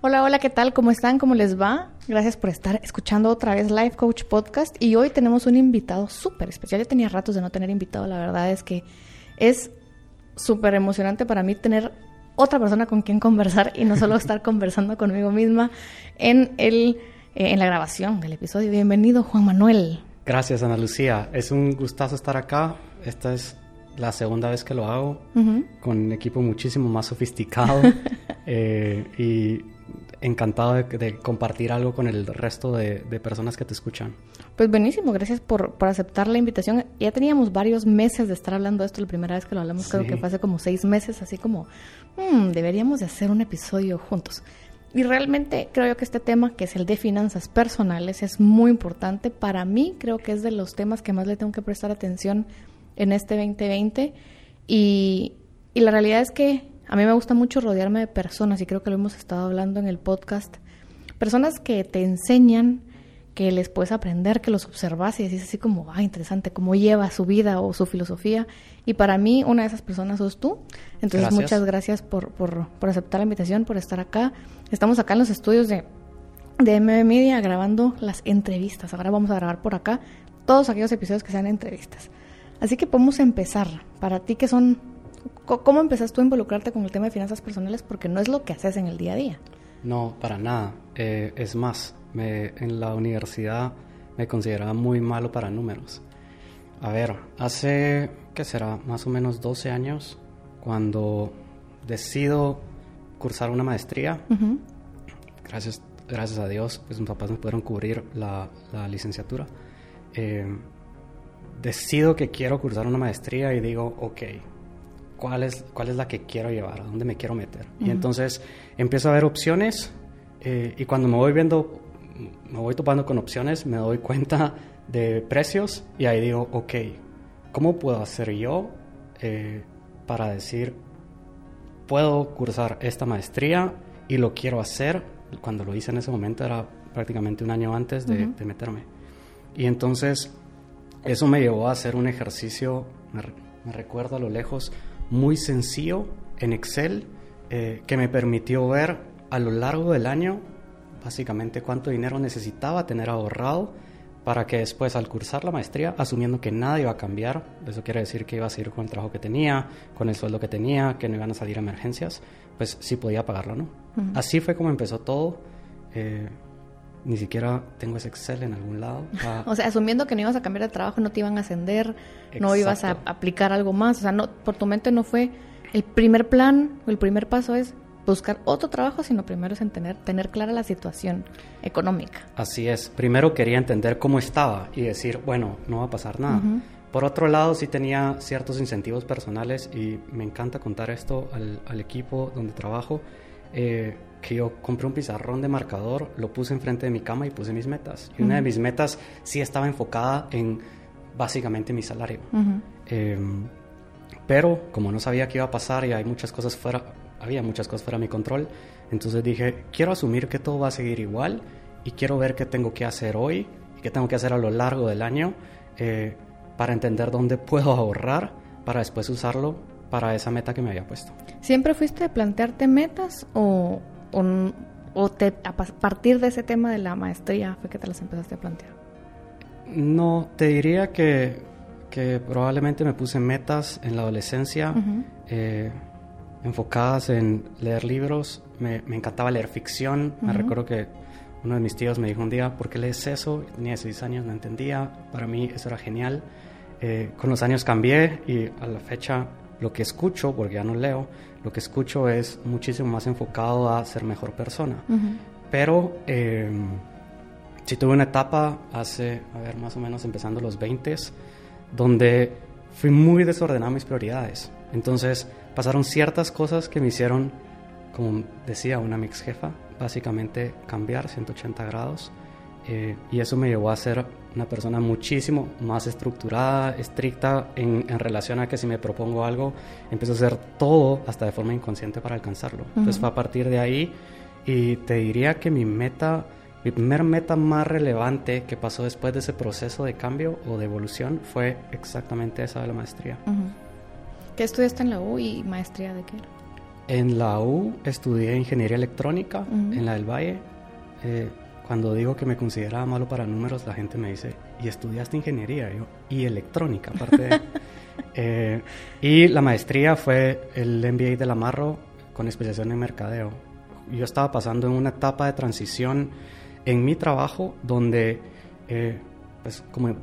Hola, hola, ¿qué tal? ¿Cómo están? ¿Cómo les va? Gracias por estar escuchando otra vez Life Coach Podcast. Y hoy tenemos un invitado súper especial. Ya tenía ratos de no tener invitado. La verdad es que es súper emocionante para mí tener otra persona con quien conversar y no solo estar conversando conmigo misma en, el, eh, en la grabación del episodio. Bienvenido, Juan Manuel. Gracias, Ana Lucía. Es un gustazo estar acá. Esta es la segunda vez que lo hago con un equipo muchísimo más sofisticado eh, y encantado de, compartir algo con el resto de, personas que te escuchan. Pues buenísimo, gracias por, por, aceptar la invitación. Ya teníamos varios meses de estar hablando de esto, la primera vez que lo hablamos creo que fue hace como seis meses, así como, hmm, deberíamos de hacer un episodio juntos. Y realmente creo yo que este tema, que es el de finanzas personales, es muy importante. Para mí creo que es de los temas que más le tengo que prestar atención en este 2020. Y, y la realidad es que a mí me gusta mucho rodearme de personas, y creo que lo hemos estado hablando en el podcast, personas que te enseñan, que les puedes aprender, que los observas y decís así como, ah, interesante, cómo lleva su vida o su filosofía. Y para mí, una de esas personas sos tú. Entonces, muchas gracias por, por, por, aceptar la invitación, por estar acá. Estamos acá en los estudios de, de MB Media grabando las entrevistas. Ahora vamos a grabar por acá todos aquellos episodios que sean entrevistas. Así que podemos empezar. Para ti, que son ¿Cómo empezaste tú a involucrarte con el tema de finanzas personales? Porque no es lo que haces en el día a día. No, para nada. Eh, es más, me, en la universidad me consideraba muy malo para números. A ver, hace, ¿qué será? Más o menos 12 años, cuando decido cursar una maestría, gracias, gracias a Dios, pues mis papás me pudieron cubrir la, licenciatura. Eh, decido que quiero cursar una maestría y digo, ok, cuál es, cuál es la que quiero llevar, a dónde me quiero meter. Y entonces empiezo a ver opciones eh, y cuando me voy viendo, me voy topando con opciones, me doy cuenta de precios y ahí digo, ok, ¿cómo puedo hacer yo eh, para decir, puedo cursar esta maestría y lo quiero hacer? Cuando lo hice en ese momento era prácticamente un año antes de, de meterme. Y entonces eso me llevó a hacer un ejercicio, me, me recuerdo a lo lejos, muy sencillo en Excel eh, que me permitió ver a lo largo del año básicamente cuánto dinero necesitaba tener ahorrado para que después al cursar la maestría, asumiendo que nada iba a cambiar, eso quiere decir que iba a seguir con el trabajo que tenía, con el sueldo que tenía, que no iban a salir emergencias, pues sí podía pagarlo, ¿no? Así fue como empezó todo. Eh, ni siquiera tengo ese Excel en algún lado. o sea, asumiendo que no ibas a cambiar de trabajo, no te iban a ascender, no ibas a aplicar algo más. O sea, no, por tu mente no fue el primer plan o el primer paso es buscar otro trabajo, sino primero es en tener, clara la situación económica. Así es. Primero quería entender cómo estaba y decir, bueno, no va a pasar nada. Por otro lado, sí tenía ciertos incentivos personales y me encanta contar esto al, al equipo donde trabajo. Eh, que yo compré un pizarrón de marcador, lo puse enfrente de mi cama y puse mis metas. Y una de mis metas sí estaba enfocada en básicamente mi salario. Em, pero como no sabía qué iba a pasar y hay muchas cosas fuera, había muchas cosas fuera de mi control, entonces dije, quiero asumir que todo va a seguir igual y quiero ver qué tengo que hacer hoy y qué tengo que hacer a lo largo del año eh, para entender dónde puedo ahorrar para después usarlo para esa meta que me había puesto. ¿Siempre fuiste a plantearte metas o, o, te, a partir de ese tema de la maestría fue que te las empezaste a plantear? No, te diría que, que probablemente me puse metas en la adolescencia eh, enfocadas en leer libros. Me, me encantaba leer ficción. Me recuerdo que uno de mis tíos me dijo un día, ¿por qué lees eso? tenía 16 años, no entendía. Para mí eso era genial. Eh, con los años cambié y a la fecha lo que escucho, porque ya no leo, lo que escucho es muchísimo más enfocado a ser mejor persona. Pero eh, sí tuve una etapa hace, a ver, más o menos empezando los 20, donde fui muy desordenado mis prioridades. Entonces pasaron ciertas cosas que me hicieron, como decía una mix jefa, básicamente cambiar 180 grados. Eh, y eso me llevó a ser una persona muchísimo más estructurada, estricta en, relación a que si me propongo algo, empiezo a hacer todo hasta de forma inconsciente para alcanzarlo. Entonces fue a partir de ahí y te diría que mi meta, mi primer meta más relevante que pasó después de ese proceso de cambio o de evolución fue exactamente esa de la maestría. ¿Qué estudiaste en la U y maestría de qué? En la U estudié ingeniería electrónica, en la del Valle. Eh, cuando digo que me consideraba malo para números, la gente me dice, ¿y estudiaste ingeniería? y electrónica, aparte eh, y la maestría fue el MBA de la Marro con especialización en mercadeo. Yo estaba pasando en una etapa de transición en mi trabajo donde, eh, pues como,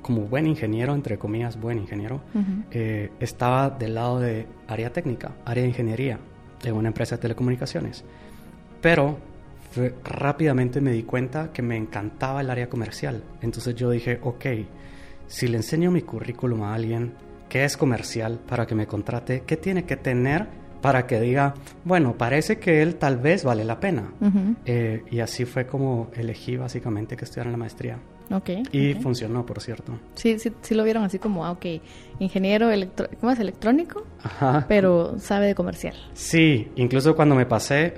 como buen ingeniero, entre comillas, buen ingeniero, eh, estaba del lado de área técnica, área de ingeniería, en una empresa de telecomunicaciones. Pero rápidamente me di cuenta que me encantaba el área comercial. Entonces yo dije, ok, si le enseño mi currículum a alguien que es comercial para que me contrate, ¿qué tiene que tener para que diga, bueno, parece que él tal vez vale la pena? Eh, y así fue como elegí básicamente que estudiara la maestría. Okay, y funcionó, por cierto. Sí, sí, sí lo vieron así como, ah, ok, ingeniero electro ¿cómo es? electrónico, Ajá. pero sabe de comercial. Sí, incluso cuando me pasé,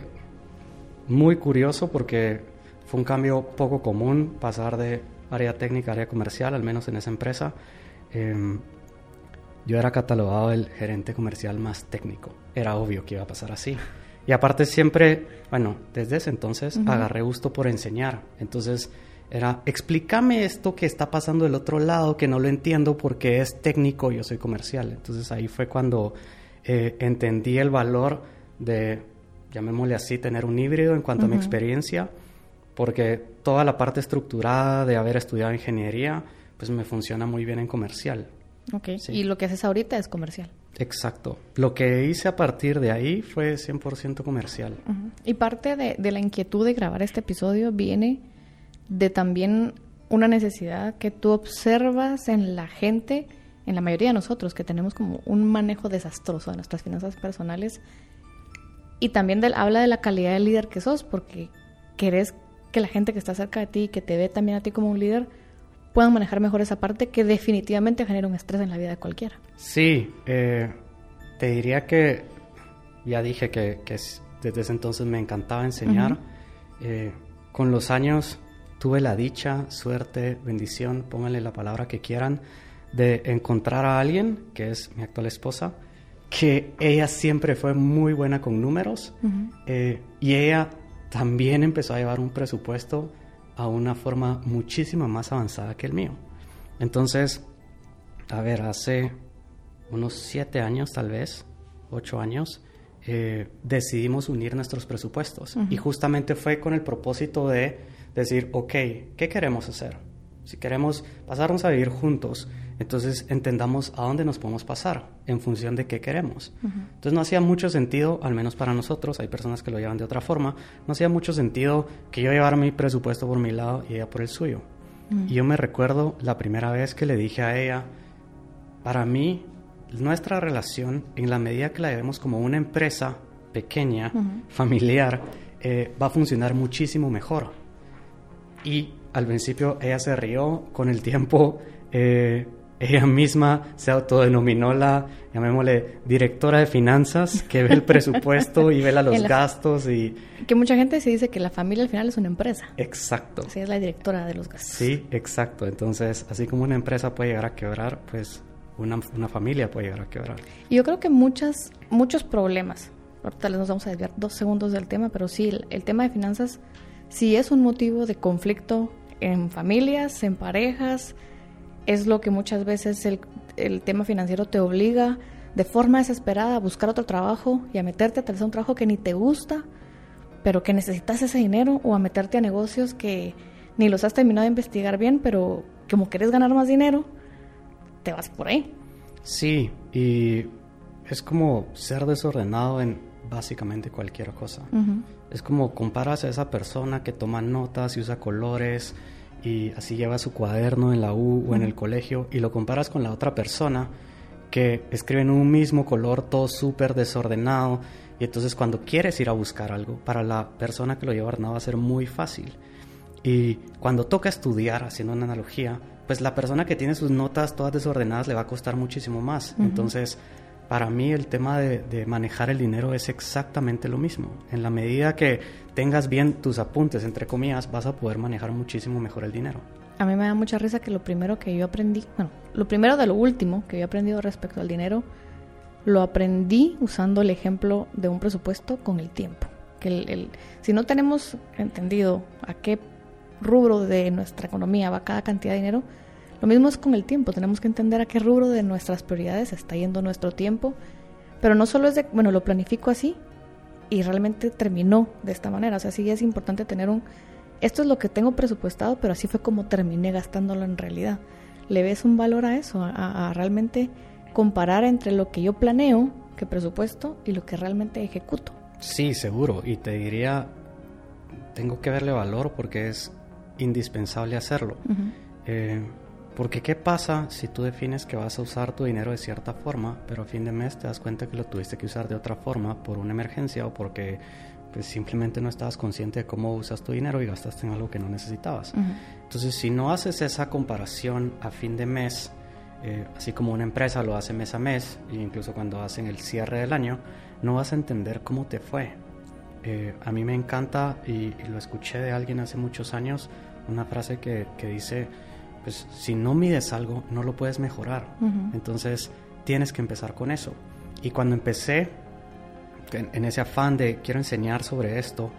muy curioso porque fue un cambio poco común pasar de área técnica a área comercial, al menos en esa empresa. Em, yo era catalogado el gerente comercial más técnico. Era obvio que iba a pasar así. Y aparte siempre, bueno, desde ese entonces agarré gusto por enseñar. Entonces era, explícame esto que está pasando del otro lado, que no lo entiendo porque es técnico, yo soy comercial. Entonces ahí fue cuando eh, entendí el valor de llamémosle así, tener un híbrido en cuanto a mi experiencia, porque toda la parte estructurada de haber estudiado ingeniería, pues me funciona muy bien en comercial. Ok, y lo que haces ahorita es comercial. Exacto. Lo que hice a partir de ahí fue 100% comercial. Y parte de, de la inquietud de grabar este episodio viene de también una necesidad que tú observas en la gente, en la mayoría de nosotros, que tenemos como un manejo desastroso de nuestras finanzas personales y también habla de la calidad de líder que sos, porque querés que la gente que está cerca de ti, que te ve también a ti como un líder, puedan manejar mejor esa parte que definitivamente genera un estrés en la vida de cualquiera. Sí, eh, te diría que ya dije que, desde ese entonces me encantaba enseñar. Eh, con los años tuve la dicha, suerte, bendición, pónganle la palabra que quieran, de encontrar a alguien, que es mi actual esposa, que ella siempre fue muy buena con números eh, y ella también empezó a llevar un presupuesto a una forma muchísimo más avanzada que el mío. Entonces, a ver, hace unos siete años tal vez, ocho años, eh, decidimos unir nuestros presupuestos. Y justamente fue con el propósito de decir, ok, ¿qué queremos hacer? Si queremos pasarnos a vivir juntos, entonces entendamos a dónde nos podemos pasar en función de qué queremos. Entonces no hacía mucho sentido, al menos para nosotros, hay personas que lo llevan de otra forma, no hacía mucho sentido que yo llevara mi presupuesto por mi lado y ella por el suyo. Y yo me recuerdo la primera vez que le dije a ella, para mí, nuestra relación, en la medida que la llevemos como una empresa pequeña, familiar, eh, va a funcionar muchísimo mejor. Y al principio ella se rió, con el tiempo eh, ella misma se autodenominó la, llamémosle, directora de finanzas, que ve el presupuesto y ve los gastos y... Que mucha gente se dice que la familia al final es una empresa. Exacto. Sí, es la directora de los gastos. Sí, exacto. Entonces, así como una empresa puede llegar a quebrar, pues una, una familia puede llegar a quebrar. Y yo creo que muchas, muchos problemas, ahorita les nos vamos a desviar dos segundos del tema, pero sí, el, el tema de finanzas sí es un motivo de conflicto en familias, en parejas, es lo que muchas veces el, el, tema financiero te obliga de forma desesperada a buscar otro trabajo y a meterte a hacer un trabajo que ni te gusta, pero que necesitas ese dinero o a meterte a negocios que ni los has terminado de investigar bien, pero como quieres ganar más dinero, te vas por ahí. Sí, y es como ser desordenado en básicamente cualquier cosa. Es como comparas a esa persona que toma notas y usa colores y así lleva su cuaderno en la U o en el colegio y lo comparas con la otra persona que escribe en un mismo color todo súper desordenado y entonces cuando quieres ir a buscar algo para la persona que lo lleva ordenado va a ser muy fácil. Y cuando toca estudiar haciendo una analogía pues la persona que tiene sus notas todas desordenadas le va a costar muchísimo más. Entonces para mí el tema de, manejar el dinero es exactamente lo mismo. En la medida que tengas bien tus apuntes, entre comillas, vas a poder manejar muchísimo mejor el dinero. A mí me da mucha risa que lo primero que yo aprendí, bueno, lo primero de lo último que yo he aprendido respecto al dinero lo aprendí usando el ejemplo de un presupuesto con el tiempo. Que el, si no tenemos entendido a qué rubro de nuestra economía va cada cantidad de dinero, lo mismo es con el tiempo. Tenemos que entender a qué rubro de nuestras prioridades está yendo nuestro tiempo. Pero no solo es de, bueno, lo planifico así y realmente terminó de esta manera. O sea, sí es importante tener un, esto es lo que tengo presupuestado, pero así fue como terminé gastándolo en realidad. ¿Le ves un valor a eso? a realmente comparar entre lo que yo planeo, que presupuesto, y lo que realmente ejecuto. Sí, seguro. Y te diría, tengo que verle valor porque es indispensable hacerlo. Eh, porque ¿qué pasa si tú defines que vas a usar tu dinero de cierta forma, pero a fin de mes te das cuenta que lo tuviste que usar de otra forma por una emergencia o porque pues, simplemente no estabas consciente de cómo usas tu dinero y gastaste en algo que no necesitabas? Entonces, si no haces esa comparación a fin de mes, eh, así como una empresa lo hace mes a mes, e incluso cuando hacen el cierre del año, no vas a entender cómo te fue. Eh, a mí me encanta, y, lo escuché de alguien hace muchos años, una frase que, que dice, pues si no mides algo, no lo puedes mejorar. Entonces, tienes que empezar con eso. Y cuando empecé, en, ese afán de quiero enseñar sobre esto,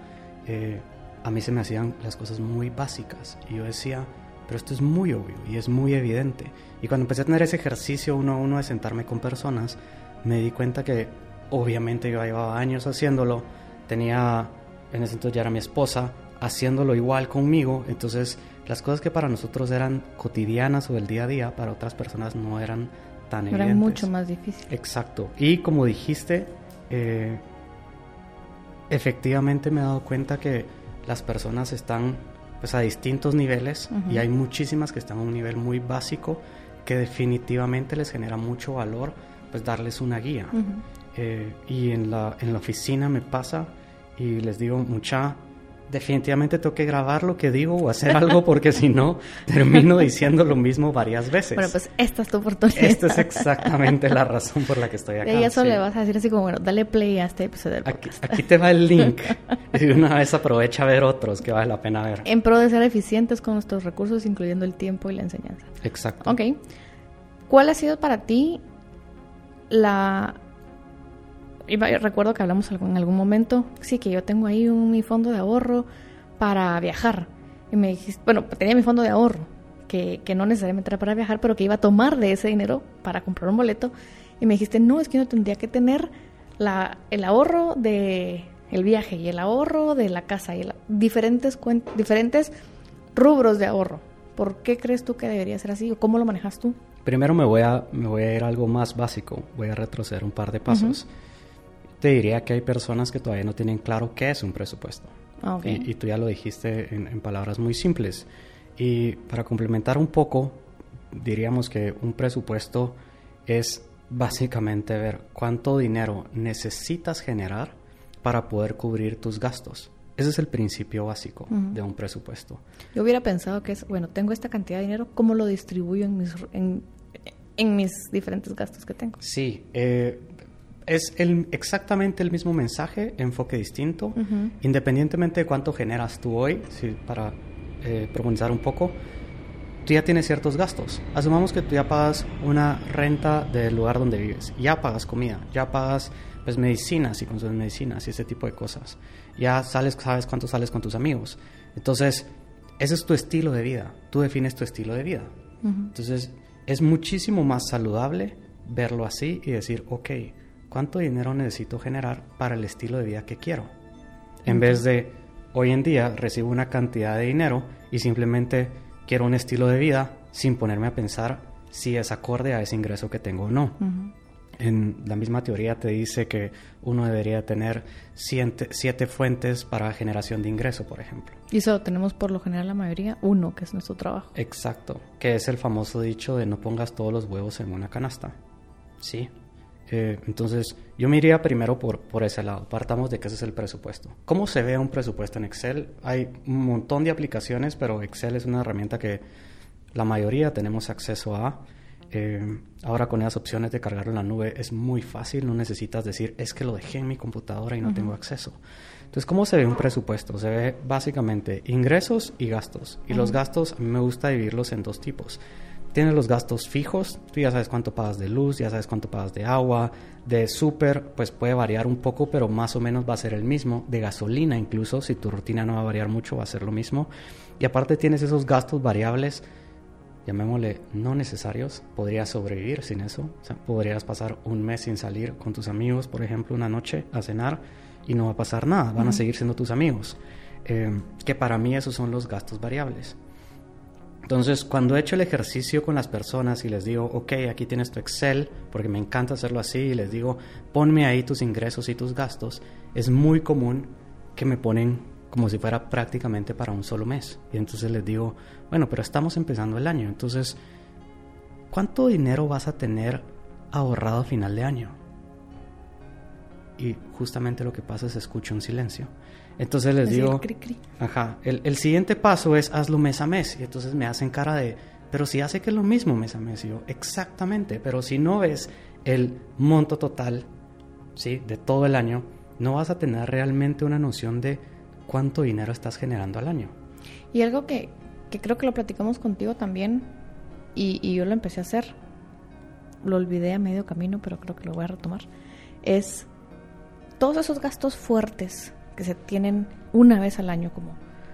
eh, a mí se me hacían las cosas muy básicas. Y yo decía, pero esto es muy obvio y es muy evidente. Y cuando empecé a tener ese ejercicio uno a uno de sentarme con personas, me di cuenta que obviamente yo llevaba años haciéndolo, tenía, en ese entonces ya era mi esposa, haciéndolo igual conmigo, entonces las cosas que para nosotros eran cotidianas o del día a día, para otras personas no eran tan evidentes. Eran mucho más difíciles. Exacto. Y como dijiste, eh, efectivamente me he dado cuenta que las personas están pues a distintos niveles y hay muchísimas que están a un nivel muy básico que definitivamente les genera mucho valor pues darles una guía. Eh, y en la, en la oficina me pasa y les digo mucha definitivamente tengo que grabar lo que digo o hacer algo porque si no termino diciendo lo mismo varias veces. Bueno, pues esta es tu oportunidad. Esta es exactamente la razón por la que estoy acá. Y eso le vas a decir así como, bueno, dale play a este episodio del podcast. Aquí, te va el link. y una vez aprovecha a ver otros que vale la pena ver. En pro de ser eficientes con nuestros recursos, incluyendo el tiempo y la enseñanza. Exacto. Ok. ¿Cuál ha sido para ti la recuerdo que hablamos en algún momento, sí, que yo tengo ahí un, mi fondo de ahorro para viajar. Y me dijiste, bueno, tenía mi fondo de ahorro, que, que, no necesariamente era para viajar, pero que iba a tomar de ese dinero para comprar un boleto. Y me dijiste, no, es que uno tendría que tener la, el ahorro de el viaje y el ahorro de la casa y diferentes, diferentes rubros de ahorro. ¿Por qué crees tú que debería ser así o cómo lo manejas tú? Primero me voy a, me voy a ir a algo más básico, voy a retroceder un par de pasos te diría que hay personas que todavía no tienen claro qué es un presupuesto. Ah, y, tú ya lo dijiste en, palabras muy simples. Y para complementar un poco, diríamos que un presupuesto es básicamente ver cuánto dinero necesitas generar para poder cubrir tus gastos. Ese es el principio básico de un presupuesto. Yo hubiera pensado que es, bueno, tengo esta cantidad de dinero, ¿cómo lo distribuyo en mis, en, mis diferentes gastos que tengo? Sí, eh, es el, exactamente el mismo mensaje, enfoque distinto, independientemente de cuánto generas tú hoy, para eh, profundizar un poco, tú ya tienes ciertos gastos. Asumamos que tú ya pagas una renta del lugar donde vives, ya pagas comida, ya pagas pues medicinas y consumes medicinas y ese tipo de cosas. Ya sales, sabes cuánto sales con tus amigos. Entonces, ese es tu estilo de vida. Tú defines tu estilo de vida. Entonces, es muchísimo más saludable verlo así y decir, ok, cuánto dinero necesito generar para el estilo de vida que quiero. En vez de, hoy en día recibo una cantidad de dinero y simplemente quiero un estilo de vida sin ponerme a pensar si es acorde a ese ingreso que tengo o no. En la misma teoría te dice que uno debería tener siete, fuentes para generación de ingreso, por ejemplo. Y eso tenemos por lo general la mayoría, uno, que es nuestro trabajo. Exacto, que es el famoso dicho de no pongas todos los huevos en una canasta. Sí, eh, entonces, yo me iría primero por, por ese lado. Partamos de que ese es el presupuesto. ¿Cómo se ve un presupuesto en Excel? Hay un montón de aplicaciones, pero Excel es una herramienta que la mayoría tenemos acceso a. Eh, ahora con esas opciones de cargarlo en la nube es muy fácil, no necesitas decir es que lo dejé en mi computadora y no tengo acceso. Entonces, ¿cómo se ve un presupuesto? Se ve básicamente ingresos y gastos. Y los gastos a mí me gusta dividirlos en dos tipos. Tienes los gastos fijos, tú ya sabes cuánto pagas de luz, ya sabes cuánto pagas de agua, de súper, pues puede variar un poco, pero más o menos va a ser el mismo, de gasolina incluso, si tu rutina no va a variar mucho, va a ser lo mismo. Y aparte tienes esos gastos variables, llamémosle no necesarios, podrías sobrevivir sin eso, o sea, podrías pasar un mes sin salir con tus amigos, por ejemplo, una noche a cenar y no va a pasar nada, van a seguir siendo tus amigos. Eh, que para mí esos son los gastos variables. Entonces, cuando he hecho el ejercicio con las personas y les digo, ok, aquí tienes tu Excel, porque me encanta hacerlo así, y les digo, ponme ahí tus ingresos y tus gastos, es muy común que me ponen como si fuera prácticamente para un solo mes. Y entonces les digo, bueno, pero estamos empezando el año, entonces, ¿cuánto dinero vas a tener ahorrado a final de año? Y justamente lo que pasa es escucho un silencio. Entonces les digo, ajá, el, siguiente paso es hazlo mes a mes. Y entonces me hacen cara de, pero si hace que es lo mismo mes a mes. Y yo, exactamente, pero si no ves el monto total, ¿sí? De todo el año, no vas a tener realmente una noción de cuánto dinero estás generando al año. Y algo que, que creo que lo platicamos contigo también, y, y yo lo empecé a hacer, lo olvidé a medio camino, pero creo que lo voy a retomar, es todos esos gastos fuertes que se tienen una vez al año, como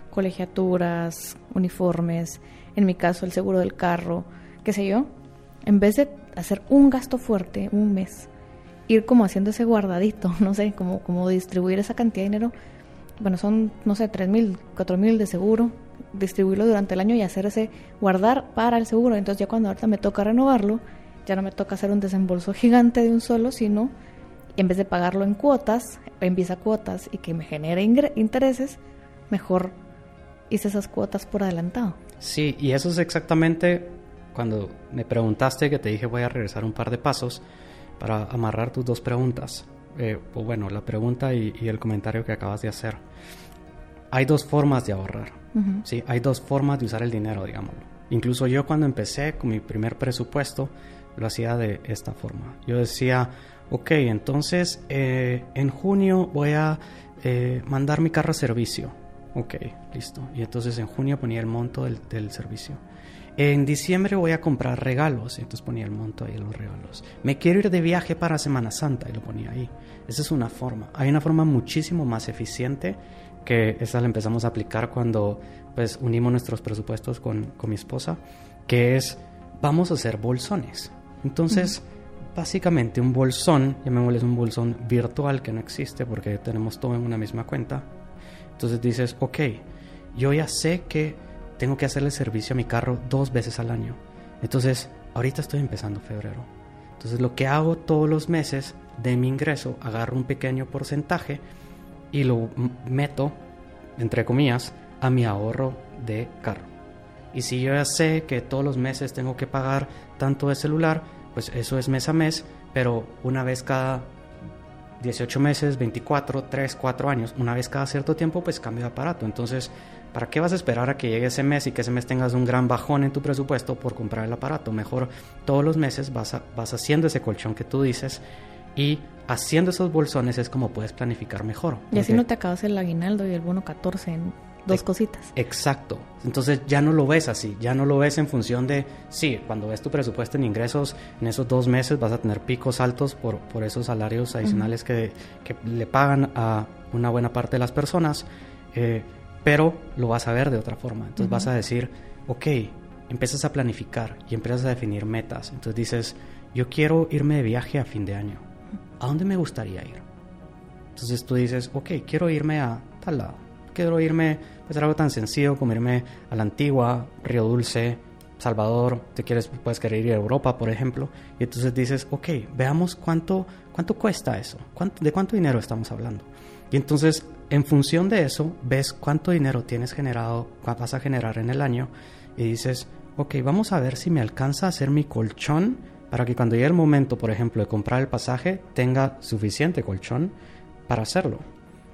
colegiaturas, uniformes, en mi caso el seguro del carro, qué sé yo, en vez de hacer un gasto fuerte un mes, ir como haciendo ese guardadito, no sé, como, distribuir esa cantidad de dinero, bueno, son, no sé, tres mil, cuatro mil de seguro, distribuirlo durante el año y hacer ese guardar para el seguro. Entonces ya cuando ahorita me toca renovarlo, ya no me toca hacer un desembolso gigante de un solo, sino en vez de pagarlo en cuotas, en visa cuotas y que me genere intereses, mejor hice esas cuotas por adelantado. Sí, y eso es exactamente cuando me preguntaste que te dije voy a regresar un par de pasos para amarrar tus dos preguntas. Eh, o bueno, la pregunta y, el comentario que acabas de hacer. Hay dos formas de ahorrar. ¿sí? Hay dos formas de usar el dinero, digámoslo. Incluso yo cuando empecé con mi primer presupuesto, lo hacía de esta forma. Yo decía, ok, entonces eh, en junio voy a eh, mandar mi carro a servicio. Ok, listo. Y entonces en junio ponía el monto del, servicio. En diciembre voy a comprar regalos, y entonces ponía el monto ahí de los regalos. Me quiero ir de viaje para Semana Santa y lo ponía ahí. Esa es una forma. Hay una forma muchísimo más eficiente que esa la empezamos a aplicar cuando pues unimos nuestros presupuestos con, con mi esposa, que es vamos a hacer bolsones. Entonces, básicamente un bolsón, llamémosle un bolsón virtual que no existe porque tenemos todo en una misma cuenta. Entonces dices, ok, yo ya sé que tengo que hacerle servicio a mi carro dos veces al año. Entonces, ahorita estoy empezando febrero. Entonces, lo que hago todos los meses de mi ingreso, agarro un pequeño porcentaje y lo meto, entre comillas, a mi ahorro de carro. Y si yo ya sé que todos los meses tengo que pagar tanto de celular, pues eso es mes a mes, pero una vez cada 18 meses, 24, 3, 4 años, una vez cada cierto tiempo, pues cambio de aparato. Entonces, ¿para qué vas a esperar a que llegue ese mes y que ese mes tengas un gran bajón en tu presupuesto por comprar el aparato? Mejor todos los meses vas, vas haciendo ese colchón que tú dices y haciendo esos bolsones es como puedes planificar mejor. Y así no te acabas el aguinaldo y el bono 14 en dos cositas. Exacto. Entonces ya no lo ves así, ya no lo ves en función de, sí, cuando ves tu presupuesto en ingresos, en esos dos meses vas a tener picos altos por, por esos salarios adicionales que, que, le pagan a una buena parte de las personas, eh, pero lo vas a ver de otra forma. Entonces vas a decir, ok, empiezas a planificar y empiezas a definir metas. Entonces dices, yo quiero irme de viaje a fin de año. ¿A dónde me gustaría ir? Entonces tú dices, ok, quiero irme a tal lado quiero irme, pues algo tan sencillo como irme a la antigua, Río Dulce, Salvador, te quieres, puedes querer ir a Europa, por ejemplo, y entonces dices, ok, veamos cuánto, cuánto cuesta eso, de cuánto dinero estamos hablando. Y entonces, en función de eso, ves cuánto dinero tienes generado, vas a generar en el año, y dices, ok, vamos a ver si me alcanza a hacer mi colchón para que cuando llegue el momento, por ejemplo, de comprar el pasaje, tenga suficiente colchón para hacerlo.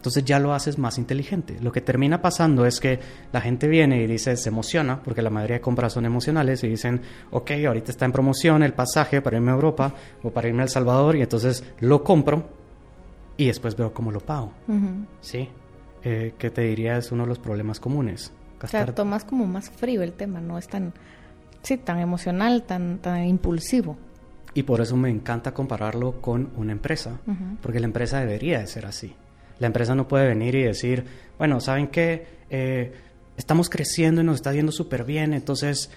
Entonces ya lo haces más inteligente. Lo que termina pasando es que la gente viene y dice, se emociona, porque la mayoría de compras son emocionales, y dicen, ok, ahorita está en promoción el pasaje para irme a Europa o para irme a El Salvador, y entonces lo compro y después veo cómo lo pago. ¿Sí? Eh, ¿Qué te diría? Es uno de los problemas comunes. Gastar... O sea, tomas como más frío el tema, no es tan sí, tan emocional, tan, tan impulsivo. Y por eso me encanta compararlo con una empresa, porque la empresa debería de ser así. La empresa no puede venir y decir, bueno, ¿saben qué? Eh, estamos creciendo y nos está yendo súper bien, entonces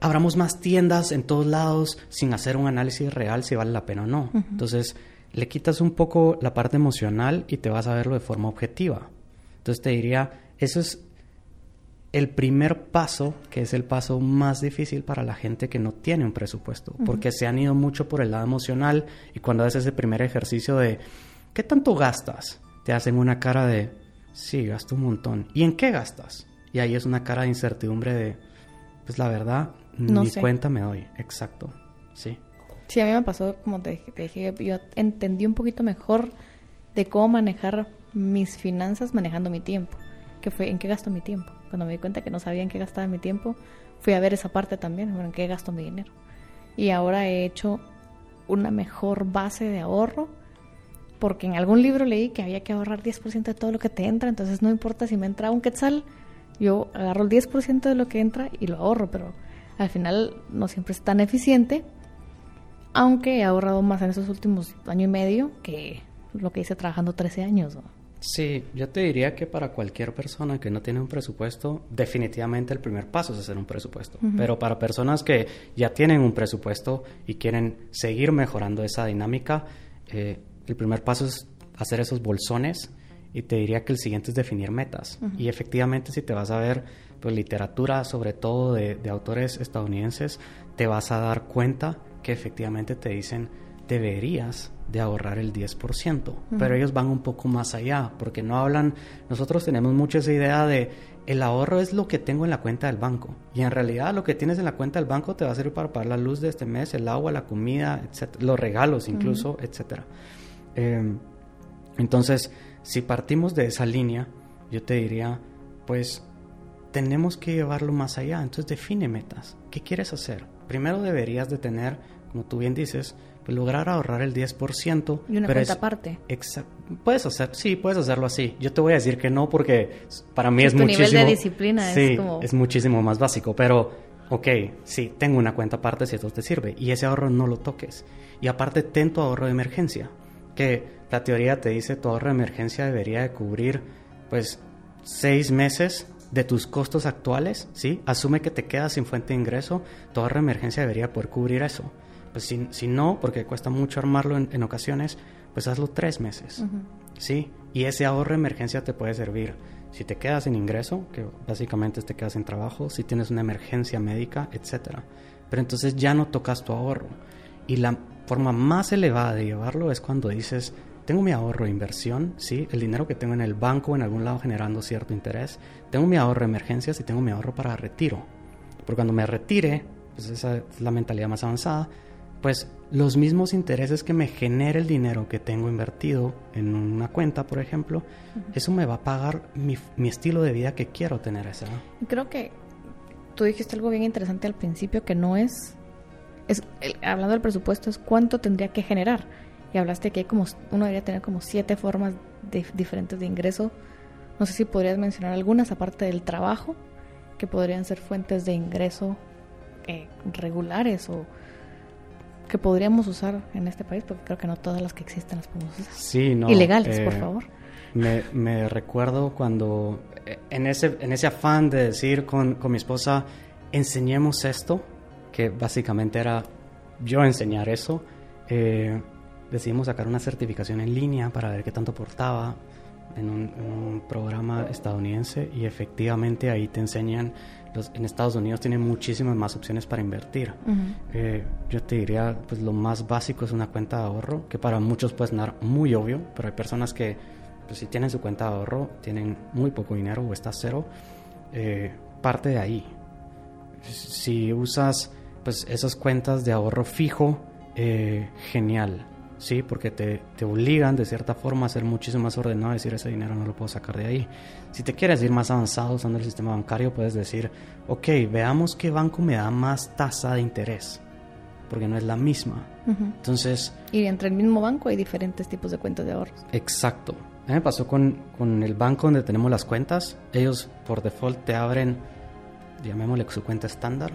abramos más tiendas en todos lados sin hacer un análisis real si vale la pena o no. Entonces, le quitas un poco la parte emocional y te vas a verlo de forma objetiva. Entonces te diría, eso es el primer paso, que es el paso más difícil para la gente que no tiene un presupuesto, porque se han ido mucho por el lado emocional y cuando haces ese primer ejercicio de, ¿qué tanto gastas? Te hacen una cara de, sí, gasto un montón. ¿Y en qué gastas? Y ahí es una cara de incertidumbre de, pues la verdad, ni cuenta me doy. Exacto, sí. Sí, a mí me pasó, como te, dije, yo entendí un poquito mejor de cómo manejar mis finanzas manejando mi tiempo. Que fue, ¿en qué gasto mi tiempo? Cuando me di cuenta que no sabía en qué gastaba mi tiempo, fui a ver esa parte también, en qué gasto mi dinero. Y ahora he hecho una mejor base de ahorro, porque en algún libro leí que había que ahorrar 10% de todo lo que te entra, entonces no importa si me entra un quetzal, yo agarro el 10% de lo que entra y lo ahorro, pero al final no siempre es tan eficiente aunque he ahorrado más en esos últimos año y medio que lo que hice trabajando 13 años. Sí, yo te diría que para cualquier persona que no tiene un presupuesto, definitivamente el primer paso es hacer un presupuesto. Pero para personas que ya tienen un presupuesto y quieren seguir mejorando esa dinámica, eh, el primer paso es hacer esos bolsones y te diría que el siguiente es definir metas. Y efectivamente si te vas a ver pues, literatura, sobre todo de, de autores estadounidenses, te vas a dar cuenta que efectivamente te dicen deberías de ahorrar el 10%, pero ellos van un poco más allá, porque no hablan, nosotros tenemos mucho esa idea de el ahorro es lo que tengo en la cuenta del banco, y en realidad lo que tienes en la cuenta del banco te va a servir para pagar la luz de este mes, el agua, la comida, los regalos incluso, etcétera. Em, entonces, si partimos de esa línea, yo te diría, pues tenemos que llevarlo más allá, entonces define metas, ¿qué quieres hacer? primero deberías de tener, como tú bien dices, pues lograr ahorrar el 10%. Y una cuenta aparte. Puedes hacer, sí, puedes hacerlo así. Yo te voy a decir que no porque para mí es tu muchísimo... nivel de disciplina sí, es como... es muchísimo más básico, pero ok, sí, tengo una cuenta aparte si esto te sirve y ese ahorro no lo toques. Y aparte ten tu ahorro de emergencia, que la teoría te dice tu ahorro de emergencia debería de cubrir pues seis meses de tus costos actuales, ¿sí? Asume que te quedas sin fuente de ingreso, tu ahorro de emergencia debería poder cubrir eso. Pues si, si no, porque cuesta mucho armarlo en, ocasiones, pues hazlo tres meses, ¿sí? Y ese ahorro de emergencia te puede servir si te quedas sin ingreso, que básicamente te quedas sin trabajo, si tienes una emergencia médica, etcétera. Pero entonces ya no tocas tu ahorro. Y la forma más elevada de llevarlo es cuando dices, tengo mi ahorro de inversión, ¿sí? el dinero que tengo en el banco en algún lado generando cierto interés, tengo mi ahorro de emergencias y tengo mi ahorro para retiro. Porque cuando me retire, pues esa es la mentalidad más avanzada, pues los mismos intereses que me genera el dinero que tengo invertido en una cuenta, por ejemplo, eso me va a pagar mi, estilo de vida que quiero tener esa. Creo que tú dijiste algo bien interesante al principio que no es, es hablando del presupuesto, es cuánto tendría que generar y hablaste que hay como, uno debería tener como siete formas de, diferentes de ingreso. No sé si podrías mencionar algunas, aparte del trabajo, que podrían ser fuentes de ingreso eh, regulares o que podríamos usar en este país, porque creo que no todas las que existen las podemos usar. Sí, no. Ilegales, por eh, favor. Me, me, recuerdo cuando, eh, en ese, en ese afán de decir con, con mi esposa, enseñemos esto, que básicamente era yo enseñar eso, eh, decidimos sacar una certificación en línea para ver qué tanto aportaba en un, programa estadounidense y efectivamente ahí te enseñan, los, en Estados Unidos tienen muchísimas más opciones para invertir. Eh, yo te diría, pues lo más básico es una cuenta de ahorro, que para muchos puede sonar muy obvio, pero hay personas que pues, si tienen su cuenta de ahorro, tienen muy poco dinero o está cero, eh, parte de ahí. Si usas pues esas cuentas de ahorro fijo, eh, genial ¿sí? Porque te, te, obligan de cierta forma a ser muchísimo más ordenado, decir ese dinero no lo puedo sacar de ahí. Si te quieres ir más avanzado usando el sistema bancario, puedes decir, ok, veamos qué banco me da más tasa de interés, porque no es la misma. Entonces... Y entre el mismo banco hay diferentes tipos de cuentas de ahorros. Exacto. A mí me pasó con, con el banco donde tenemos las cuentas, ellos por default te abren llamémosle su cuenta estándar,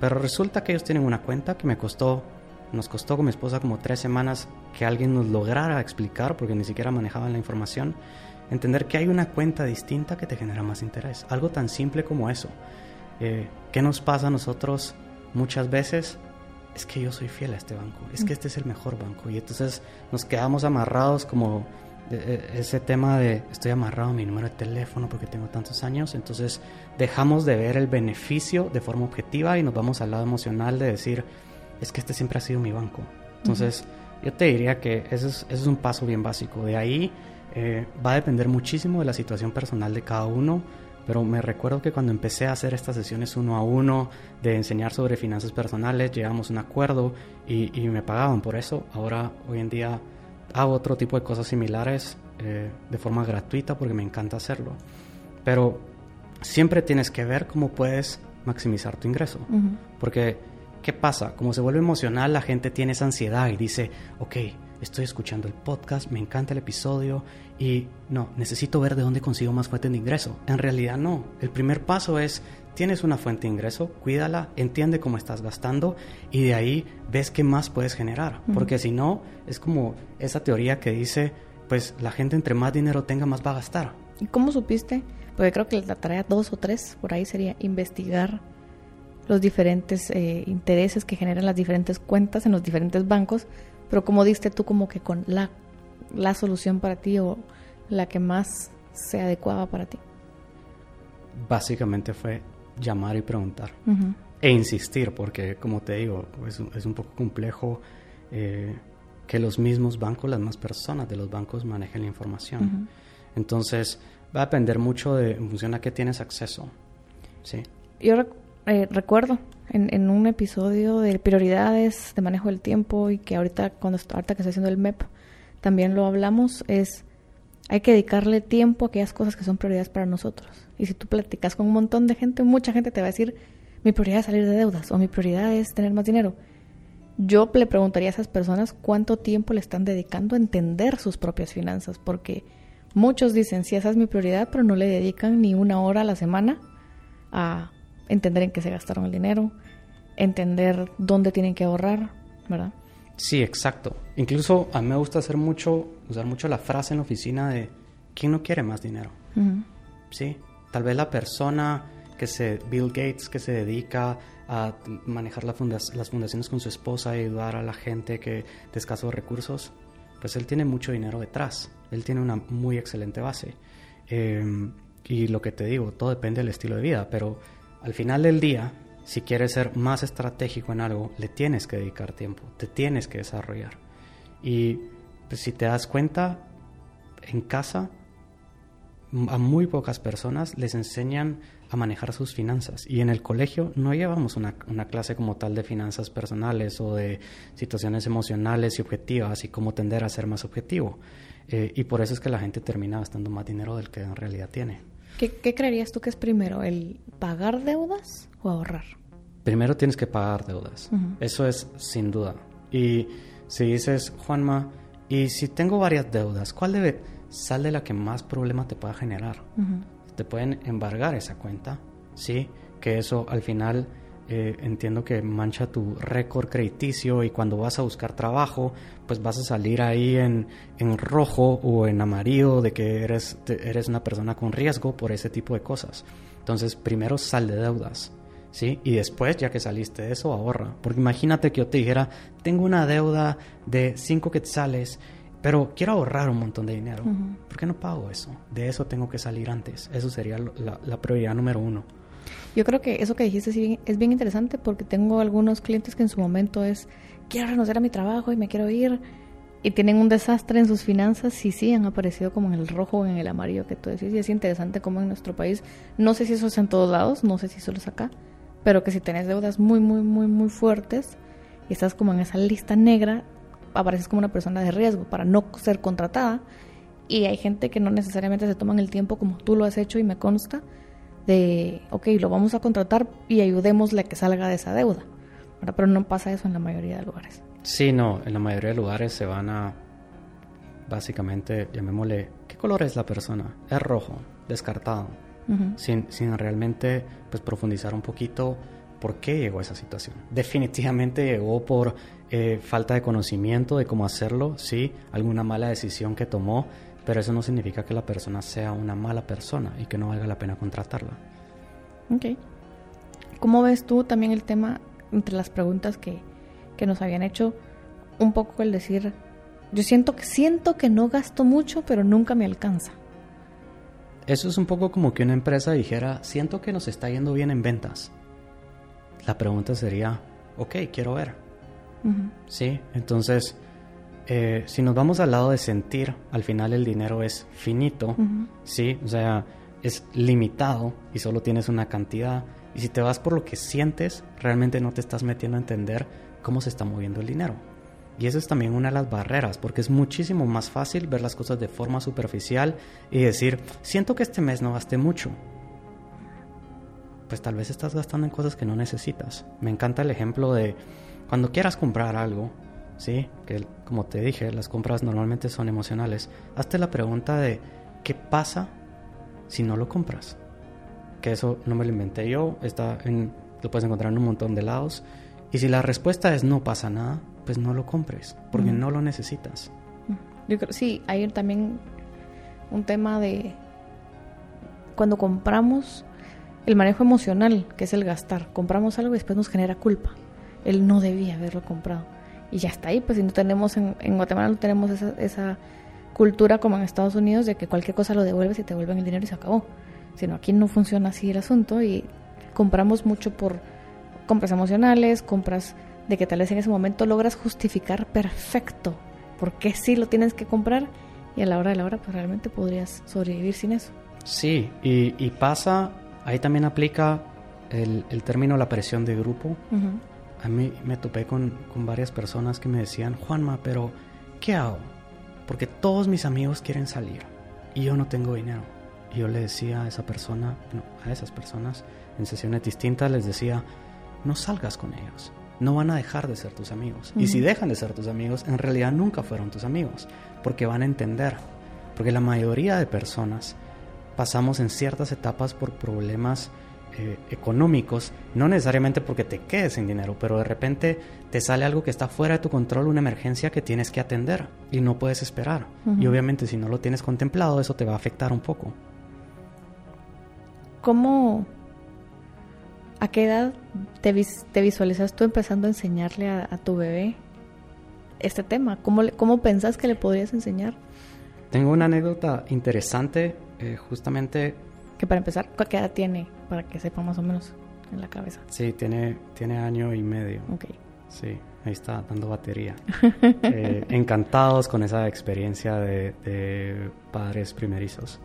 pero resulta que ellos tienen una cuenta que me costó, nos costó con mi esposa como tres semanas que alguien nos lograra explicar, porque ni siquiera manejaban la información, entender que hay una cuenta distinta que te genera más interés, algo tan simple como eso. Eh, ¿Qué nos pasa a nosotros muchas veces? Es que yo soy fiel a este banco, es que este es el mejor banco. Y entonces nos quedamos amarrados como ese tema de estoy amarrado a mi número de teléfono porque tengo tantos años, entonces dejamos de ver el beneficio de forma objetiva y nos vamos al lado emocional de decir, es que este siempre ha sido mi banco. Entonces, yo te diría que ese es, es, un paso bien básico. De ahí eh, va a depender muchísimo de la situación personal de cada uno, pero me recuerdo que cuando empecé a hacer estas sesiones uno a uno de enseñar sobre finanzas personales, llegamos a un acuerdo y, y me pagaban por eso. Ahora, hoy en día hago otro tipo de cosas similares eh, de forma gratuita porque me encanta hacerlo. Pero siempre tienes que ver cómo puedes maximizar tu ingreso. Porque, ¿qué pasa? Como se vuelve emocional, la gente tiene esa ansiedad y dice, ok, estoy escuchando el podcast, me encanta el episodio y no, necesito ver de dónde consigo más fuentes de ingreso. En realidad no. El primer paso es tienes una fuente de ingreso, cuídala, entiende cómo estás gastando y de ahí ves qué más puedes generar. Porque si no, es como esa teoría que dice, pues la gente entre más dinero tenga, más va a gastar. ¿Y cómo supiste? Porque creo que la tarea dos o tres por ahí sería investigar los diferentes eh, intereses que generan las diferentes cuentas en los diferentes bancos, pero como diste tú como que con la, la solución para ti o la que más se adecuaba para ti. Básicamente fue llamar y preguntar. E insistir, porque como te digo, es, es un poco complejo eh, que los mismos bancos, las más personas de los bancos manejen la información. Entonces, va a depender mucho de, en función a qué tienes acceso. ¿sí? Yo eh, recuerdo en, en, un episodio de prioridades de manejo del tiempo y que ahorita, cuando ahorita que estoy haciendo el MEP, también lo hablamos, es hay que dedicarle tiempo a aquellas cosas que son prioridades para nosotros. Y si tú platicas con un montón de gente, mucha gente te va a decir, mi prioridad es salir de deudas o mi prioridad es tener más dinero. Yo le preguntaría a esas personas cuánto tiempo le están dedicando a entender sus propias finanzas, porque muchos dicen, sí, esa es mi prioridad, pero no le dedican ni una hora a la semana a entender en qué se gastaron el dinero, entender dónde tienen que ahorrar, ¿verdad? Sí, exacto. Incluso a mí me gusta hacer mucho, usar mucho la frase en la oficina de ¿quién no quiere más dinero? Sí, tal vez la persona que se, Bill Gates, que se dedica a manejar las fundaciones con su esposa y ayudar a la gente que de escasos recursos, pues él tiene mucho dinero detrás. Él tiene una muy excelente base. Em, y lo que te digo, todo depende del estilo de vida, pero al final del día, si quieres ser más estratégico en algo, le tienes que dedicar tiempo, te tienes que desarrollar. Y pues, si te das cuenta, en casa a muy pocas personas les enseñan a manejar sus finanzas. Y en el colegio no llevamos una, clase como tal de finanzas personales o de situaciones emocionales y objetivas y cómo tender a ser más objetivo. Eh, y por eso es que la gente termina gastando más dinero del que en realidad tiene. ¿Qué, creerías tú que es primero, el pagar deudas o ahorrar? Primero tienes que pagar deudas. Eso es sin duda. Y si dices, Juanma, y si tengo varias deudas, ¿cuál debe? Sal de la que más problema te pueda generar. Te pueden embargar esa cuenta, ¿sí? Que eso al final eh, entiendo que mancha tu récord crediticio y cuando vas a buscar trabajo, pues vas a salir ahí en, en rojo o en amarillo de que eres, eres una persona con riesgo por ese tipo de cosas. Entonces, primero sal de deudas, ¿sí? Y después, ya que saliste de eso, ahorra. Porque imagínate que yo te dijera, tengo una deuda de 5 quetzales, pero quiero ahorrar un montón de dinero. ¿Por qué no pago eso? De eso tengo que salir antes. Eso sería la, la prioridad número uno. Yo creo que eso que dijiste es bien interesante porque tengo algunos clientes que en su momento es, quiero renunciar a mi trabajo y me quiero ir y tienen un desastre en sus finanzas y sí han aparecido como en el rojo o en el amarillo que tú decís y es interesante como en nuestro país, no sé si eso es en todos lados, no sé si solo es acá, pero que si tenés deudas muy, muy, muy, muy fuertes y estás como en esa lista negra, apareces como una persona de riesgo para no ser contratada y hay gente que no necesariamente se toman el tiempo como tú lo has hecho y me consta de, ok, lo vamos a contratar y ayudémosle a que salga de esa deuda. Pero no pasa eso en la mayoría de lugares. Sí, no, en la mayoría de lugares se van a, básicamente, llamémosle, ¿qué color es la persona? Es rojo, descartado. sin, sin realmente pues, profundizar un poquito por qué llegó a esa situación. Definitivamente llegó por eh, falta de conocimiento de cómo hacerlo, sí, alguna mala decisión que tomó, pero eso no significa que la persona sea una mala persona y que no valga la pena contratarla. Ok. ¿Cómo ves tú también el tema entre las preguntas que, que nos habían hecho? Un poco el decir, yo siento siento que no gasto mucho, pero nunca me alcanza. Eso es un poco como que una empresa dijera, siento que nos está yendo bien en ventas. La pregunta sería, ok, quiero ver. Sí, entonces, eh, si nos vamos al lado de sentir, al final el dinero es finito, sí, o sea, es limitado y solo tienes una cantidad. Y si te vas por lo que sientes, realmente no te estás metiendo a entender cómo se está moviendo el dinero. Y eso es también una de las barreras, porque es muchísimo más fácil ver las cosas de forma superficial y decir, siento que este mes no gasté mucho. Pues tal vez estás gastando en cosas que no necesitas. Me encanta el ejemplo de cuando quieras comprar algo, ¿sí? Que como te dije, las compras normalmente son emocionales. Hazte la pregunta de, ¿qué pasa si no lo compras? Que eso no me lo inventé yo, está en, lo puedes encontrar en un montón de lados. Y si la respuesta es no pasa nada, pues no lo compres, porque no lo necesitas. Yo creo, sí, hay también un tema de cuando compramos el manejo emocional, que es el gastar. Compramos algo y después nos genera culpa. Él no debía haberlo comprado. Y ya está ahí, pues si no tenemos, en, Guatemala no tenemos esa, esa, cultura como en Estados Unidos de que cualquier cosa lo devuelves y te devuelven el dinero y se acabó. Sino aquí no funciona así el asunto y compramos mucho por compras emocionales, compras de que tal vez en ese momento logras justificar perfecto por qué sí lo tienes que comprar y a la hora de la hora pues realmente podrías sobrevivir sin eso. Sí, y, pasa, ahí también aplica el, término la presión de grupo. A mí me topé con, con varias personas que me decían, Juanma, pero ¿qué hago? Porque todos mis amigos quieren salir y yo no tengo dinero. Y yo le decía a esa persona, no, a esas personas, en sesiones distintas les decía, no salgas con ellos no van a dejar de ser tus amigos. Y si dejan de ser tus amigos, en realidad nunca fueron tus amigos, porque van a entender. Porque la mayoría de personas pasamos en ciertas etapas por problemas eh, económicos, no necesariamente porque te quedes sin dinero, pero de repente te sale algo que está fuera de tu control, una emergencia que tienes que atender y no puedes esperar. Y obviamente si no lo tienes contemplado, eso te va a afectar un poco. ¿Cómo ¿A qué edad te, te visualizas tú empezando a enseñarle a, tu bebé este tema? ¿Cómo, ¿Cómo pensás que le podrías enseñar? Tengo una anécdota interesante, eh, justamente... Que para empezar, ¿qué edad tiene? Para que sepa más o menos en la cabeza. Sí, tiene, tiene año y medio. Ok. Sí, ahí está, dando batería. Eh, encantados con esa experiencia de, de padres primerizos.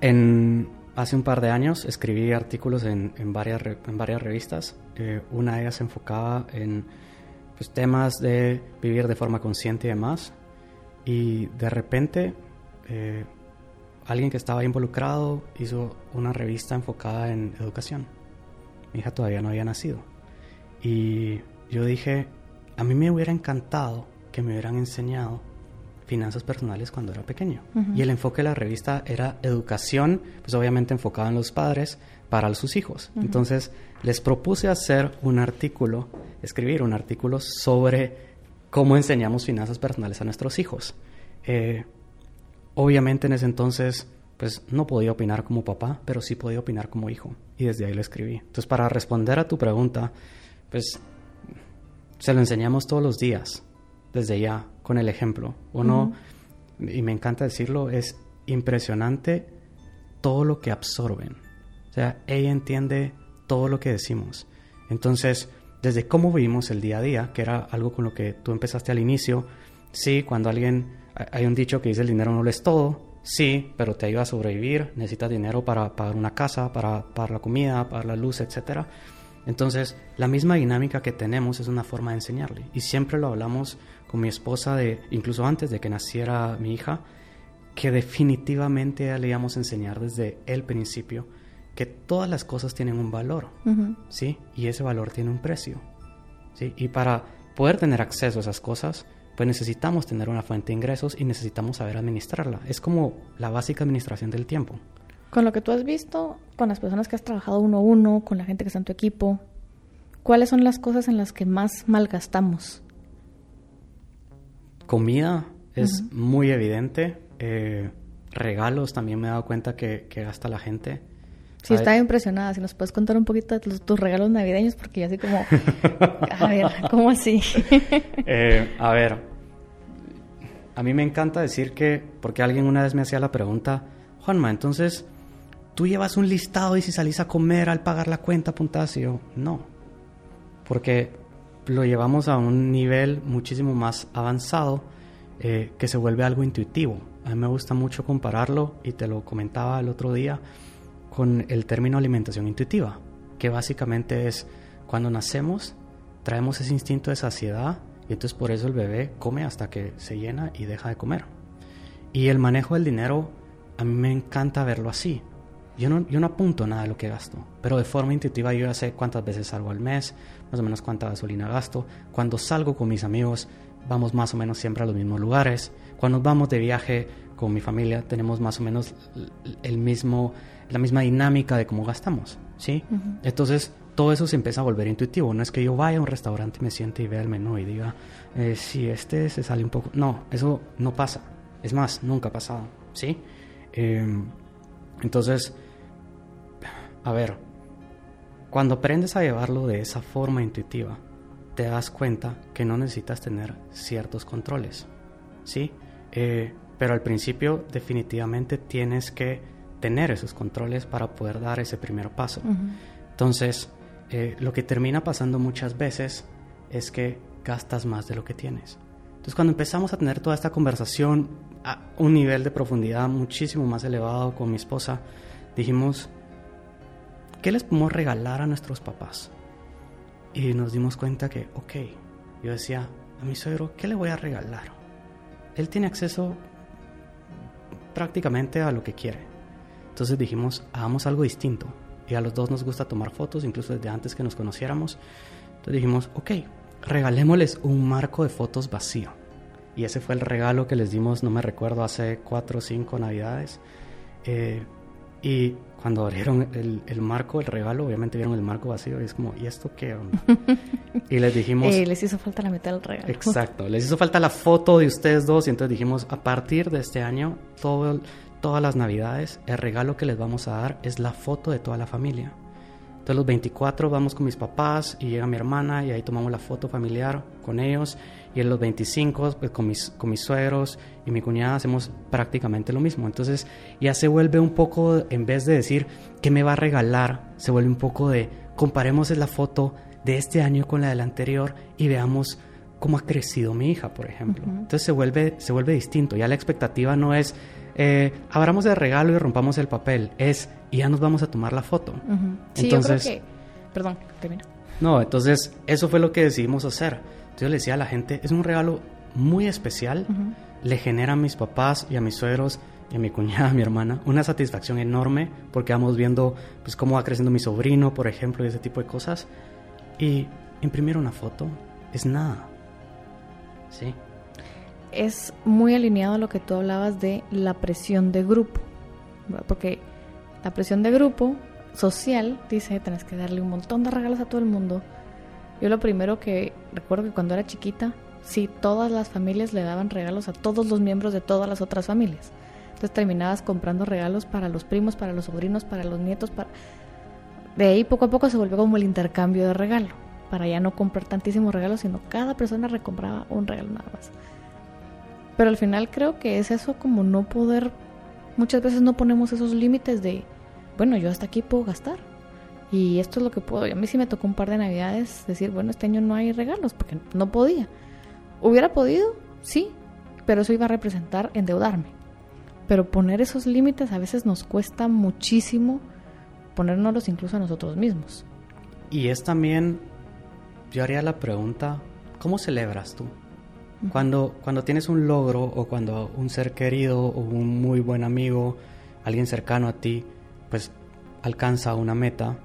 En, Hace un par de años escribí artículos en, varias, en varias revistas. Eh, una de ellas se enfocaba en pues, temas de vivir de forma consciente y demás. Y de repente eh, alguien que estaba involucrado hizo una revista enfocada en educación. Mi hija todavía no había nacido. Y yo dije, a mí me hubiera encantado que me hubieran enseñado finanzas personales cuando era pequeño. Y el enfoque de la revista era educación, pues obviamente enfocada en los padres para sus hijos. Entonces les propuse hacer un artículo, escribir un artículo sobre cómo enseñamos finanzas personales a nuestros hijos. Eh, obviamente en ese entonces pues no podía opinar como papá, pero sí podía opinar como hijo. Y desde ahí lo escribí. Entonces para responder a tu pregunta, pues se lo enseñamos todos los días desde ya con el ejemplo. Uno, y me encanta decirlo, es impresionante todo lo que absorben. O sea, ella entiende todo lo que decimos. Entonces, desde cómo vivimos el día a día, que era algo con lo que tú empezaste al inicio, sí, cuando alguien, hay un dicho que dice el dinero no lo es todo, sí, pero te ayuda a sobrevivir, necesitas dinero para pagar una casa, para pagar la comida, para la luz, etcétera. Entonces, la misma dinámica que tenemos es una forma de enseñarle. Y siempre lo hablamos con mi esposa, de, incluso antes de que naciera mi hija, que definitivamente le íbamos a enseñar desde el principio que todas las cosas tienen un valor, ¿sí? Y ese valor tiene un precio, ¿sí? Y para poder tener acceso a esas cosas, pues necesitamos tener una fuente de ingresos y necesitamos saber administrarla. Es como la básica administración del tiempo. Con lo que tú has visto, con las personas que has trabajado uno a uno, con la gente que está en tu equipo, ¿cuáles son las cosas en las que más malgastamos? Comida es muy evidente. Eh, regalos también me he dado cuenta que, gasta la gente. Sí, estaba impresionada. Si nos puedes contar un poquito de tus regalos navideños, porque yo así como, a ver, ¿cómo así? Eh, a ver, a mí me encanta decir que, porque alguien una vez me hacía la pregunta, Juanma, entonces, ¿tú llevas un listado y si salís a comer al pagar la cuenta apuntás? Y yo, no, porque lo llevamos a un nivel muchísimo más avanzado eh, que se vuelve algo intuitivo. A mí me gusta mucho compararlo y te lo comentaba el otro día con el término alimentación intuitiva, que básicamente es cuando nacemos traemos ese instinto de saciedad y entonces por eso el bebé come hasta que se llena y deja de comer. Y el manejo del dinero, a mí me encanta verlo así. Yo no, apunto nada de lo que gasto, pero de forma intuitiva yo ya sé cuántas veces salgo al mes, más o menos cuánta gasolina gasto. Cuando salgo con mis amigos, vamos más o menos siempre a los mismos lugares. Cuando vamos de viaje con mi familia, tenemos más o menos el mismo, la misma dinámica de cómo gastamos, ¿sí? Entonces, todo eso se empieza a volver intuitivo. No es que yo vaya a un restaurante y me siente y vea el menú y diga, eh, si este se sale un poco. No, eso no pasa. Es más, nunca ha pasado, ¿sí? Em, entonces, a ver, cuando aprendes a llevarlo de esa forma intuitiva, te das cuenta que no necesitas tener ciertos controles, ¿sí? Eh, pero al principio definitivamente tienes que tener esos controles para poder dar ese primer paso. Entonces, eh, lo que termina pasando muchas veces es que gastas más de lo que tienes. Entonces, cuando empezamos a tener toda esta conversación a un nivel de profundidad muchísimo más elevado con mi esposa, dijimos, ¿qué les podemos regalar a nuestros papás? Y nos dimos cuenta que, ok, yo decía a mi suegro, ¿qué le voy a regalar? Él tiene acceso prácticamente a lo que quiere. Entonces dijimos, hagamos algo distinto. Y a los dos nos gusta tomar fotos, incluso desde antes que nos conociéramos. Entonces dijimos, ok, regalémosles un marco de fotos vacío. Y ese fue el regalo que les dimos, no me recuerdo, hace cuatro o cinco navidades. Eh, y cuando abrieron el, marco, el regalo, obviamente vieron el marco vacío y es como, ¿y esto qué? y les dijimos... Eh, les hizo falta la mitad del regalo. Exacto, les hizo falta la foto de ustedes dos y entonces dijimos, a partir de este año, todo, todas las navidades, el regalo que les vamos a dar es la foto de toda la familia. Entonces los 24 vamos con mis papás y llega mi hermana y ahí tomamos la foto familiar con ellos y en los 25 pues con mis, con mis suegros y mi cuñada hacemos prácticamente lo mismo. Entonces ya se vuelve un poco, en vez de decir qué me va a regalar, se vuelve un poco de comparemos la foto de este año con la del anterior y veamos cómo ha crecido mi hija, por ejemplo. Entonces se vuelve, se vuelve distinto. Ya la expectativa no es eh, abramos el regalo y rompamos el papel. Es, y ya nos vamos a tomar la foto. entonces, Perdón, termina. No, entonces eso fue lo que decidimos hacer. Entonces yo le decía a la gente, es un regalo muy especial. Le genera a mis papás y a mis suegros y a mi cuñada, a mi hermana, una satisfacción enorme porque vamos viendo pues cómo va creciendo mi sobrino, por ejemplo, y ese tipo de cosas. Y imprimir una foto es nada. ¿Sí? Es muy alineado a lo que tú hablabas de la presión de grupo, porque la presión de grupo social dice, tienes que darle un montón de regalos a todo el mundo. Yo lo primero que recuerdo que cuando era chiquita, sí, todas las familias le daban regalos a todos los miembros de todas las otras familias. Entonces terminabas comprando regalos para los primos, para los sobrinos, para los nietos, para... De ahí poco a poco se volvió como el intercambio de regalo, para ya no comprar tantísimos regalos, sino cada persona recompraba un regalo nada más. Pero al final creo que es eso como no poder, muchas veces no ponemos esos límites de, bueno, yo hasta aquí puedo gastar. Y esto es lo que puedo. Y a mí sí me tocó un par de navidades decir, bueno, este año no hay regalos porque no podía. ¿Hubiera podido? Sí, pero eso iba a representar endeudarme. Pero poner esos límites a veces nos cuesta muchísimo ponérnoslos incluso a nosotros mismos. Y es también, yo haría la pregunta, ¿cómo celebras tú? Cuando, cuando tienes un logro o cuando un ser querido o un muy buen amigo, alguien cercano a ti, pues alcanza una meta,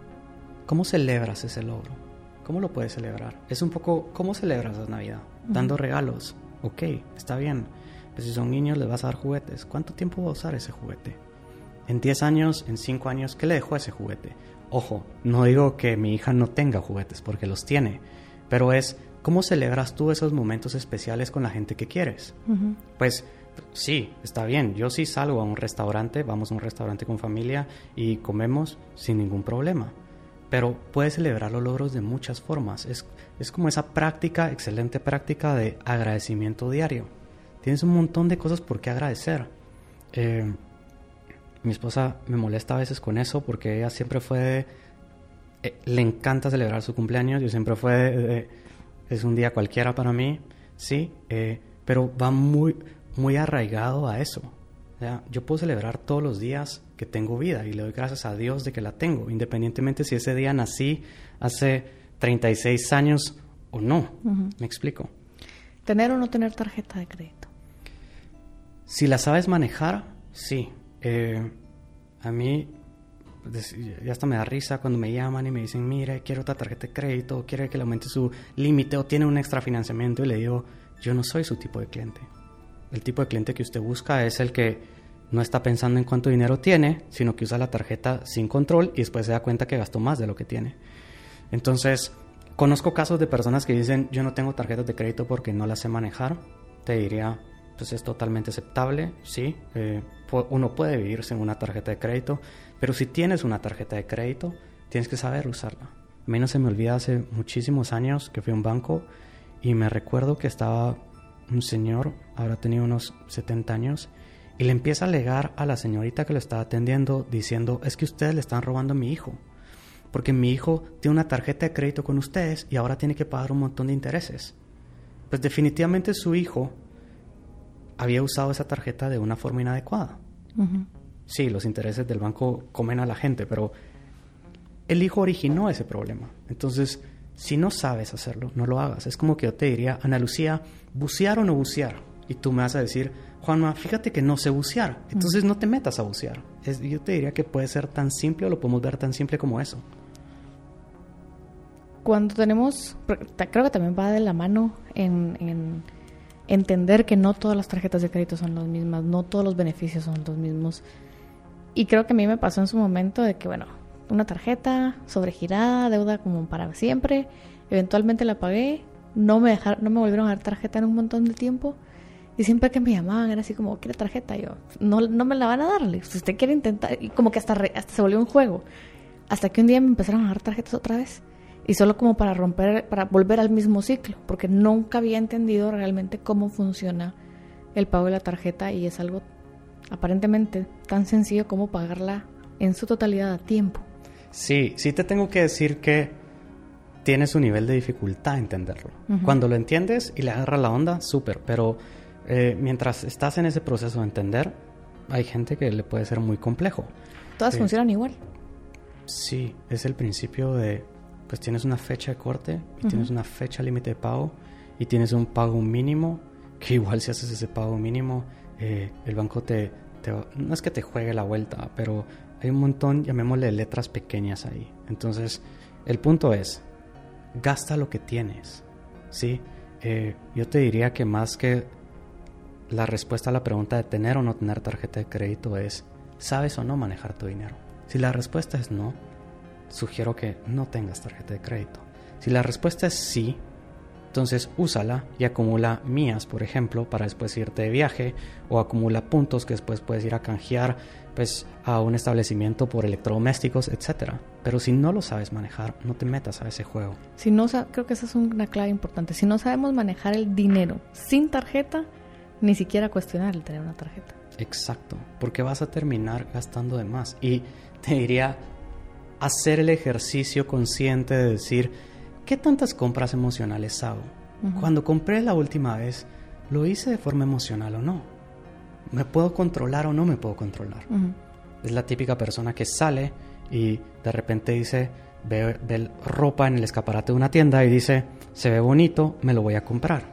¿cómo celebras ese logro? ¿Cómo lo puedes celebrar? Es un poco, ¿cómo celebras la Navidad? Dando regalos. Ok, está bien. Pues si son niños les vas a dar juguetes. ¿Cuánto tiempo va a usar ese juguete? en 10 años, en 5 años, ¿qué le dejó ese juguete? Ojo, no digo que mi hija no tenga juguetes, porque los tiene, pero es cómo celebras tú esos momentos especiales con la gente que quieres. Pues sí, está bien, yo sí salgo a un restaurante, vamos a un restaurante con familia y comemos sin ningún problema, pero puedes celebrar los logros de muchas formas. Es, es como esa práctica, excelente práctica de agradecimiento diario. Tienes un montón de cosas por qué agradecer. Eh, mi esposa me molesta a veces con eso porque ella siempre fue... Eh, le encanta celebrar su cumpleaños, yo siempre fue... es un día cualquiera para mí, sí, eh, pero va muy, muy arraigado a eso. Yo puedo celebrar todos los días que tengo vida y le doy gracias a Dios de que la tengo, independientemente si ese día nací hace 36 años o no. ¿Me explico? ¿Tener o no tener tarjeta de crédito? Si la sabes manejar, sí. Eh, a mí ya hasta me da risa cuando me llaman y me dicen, mire, quiero otra tarjeta de crédito, quiere que le aumente su límite o tiene un extra financiamiento y le digo, yo no soy su tipo de cliente. El tipo de cliente que usted busca es el que no está pensando en cuánto dinero tiene, sino que usa la tarjeta sin control y después se da cuenta que gastó más de lo que tiene. Entonces, conozco casos de personas que dicen, yo no tengo tarjetas de crédito porque no las sé manejar. Te diría, pues es totalmente aceptable, sí. Eh, uno puede vivir sin una tarjeta de crédito, pero si tienes una tarjeta de crédito, tienes que saber usarla. A mí no se me olvida hace muchísimos años que fui a un banco y me recuerdo que estaba un señor, ahora tenía unos 70 años, y le empieza a alegar a la señorita que lo estaba atendiendo diciendo, es que ustedes le están robando a mi hijo, porque mi hijo tiene una tarjeta de crédito con ustedes y ahora tiene que pagar un montón de intereses. Pues definitivamente su hijo había usado esa tarjeta de una forma inadecuada. Sí, los intereses del banco comen a la gente, pero el hijo originó ese problema. Entonces, si no sabes hacerlo, no lo hagas. Es como que yo te diría, Ana Lucía, bucear o no bucear. Y tú me vas a decir, Juanma, fíjate que no sé bucear. Entonces no te metas a bucear. yo te diría que puede ser tan simple o lo podemos ver tan simple como eso. Cuando tenemos, creo que también va de la mano en entender que no todas las tarjetas de crédito son las mismas, no todos los beneficios son los mismos. Y creo que a mí me pasó en su momento de que, bueno, una tarjeta sobregirada, deuda como para siempre, eventualmente la pagué, no me dejaron, no me volvieron a dar tarjeta en un montón de tiempo. Y siempre que me llamaban era así como, ¿quiere tarjeta? yo, no, no me la van a darle. Si usted quiere intentar, y como que hasta, hasta se volvió un juego. Hasta que un día me empezaron a dar tarjetas otra vez y solo como para romper, para volver al mismo ciclo, porque nunca había entendido realmente cómo funciona el pago de la tarjeta y es algo aparentemente tan sencillo como pagarla en su totalidad a tiempo. Sí, sí te tengo que decir que tienes un nivel de dificultad entenderlo. Cuando lo entiendes y le agarras la onda, súper, pero eh, mientras estás en ese proceso de entender, hay gente que le puede ser muy complejo. Todas funcionan igual. Sí, es el principio de pues tienes una fecha de corte y tienes una fecha límite de pago y tienes un pago mínimo, que igual si haces ese pago mínimo, eh, el banco te, no es que te juegue la vuelta, pero hay un montón, llamémosle letras pequeñas ahí. Entonces, el punto es, gasta lo que tienes, ¿sí? Eh, yo te diría que más que la respuesta a la pregunta de tener o no tener tarjeta de crédito es, ¿sabes o no manejar tu dinero? Si la respuesta es no, sugiero que no tengas tarjeta de crédito. Si la respuesta es sí, entonces úsala y acumula mías, por ejemplo, para después irte de viaje o acumula puntos que después puedes ir a canjear pues, a un establecimiento por electrodomésticos, etc. Pero si no lo sabes manejar, no te metas a ese juego. Si no, creo que esa es una clave importante. Si no sabemos manejar el dinero sin tarjeta, ni siquiera cuestionar el tener una tarjeta. Exacto, porque vas a terminar gastando de más. Y te diría, hacer el ejercicio consciente de decir, ¿qué tantas compras emocionales hago? Cuando compré la última vez, ¿lo hice de forma emocional o no? ¿Me puedo controlar o no me puedo controlar? Es la típica persona que sale y de repente dice, ve, ve, ropa en el escaparate de una tienda y dice, se ve bonito, me lo voy a comprar.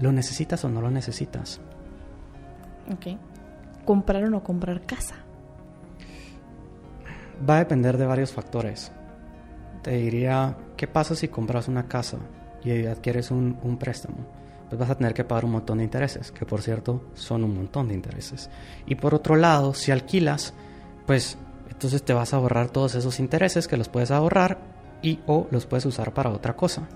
¿Lo necesitas o no lo necesitas? Ok. ¿Comprar o no comprar casa? Va a depender de varios factores. Te diría, ¿qué pasa si compras una casa y adquieres un, préstamo? Pues vas a tener que pagar un montón de intereses, que por cierto son un montón de intereses. Y por otro lado, si alquilas, pues entonces te vas a ahorrar todos esos intereses que los puedes ahorrar y o los puedes usar para otra cosa.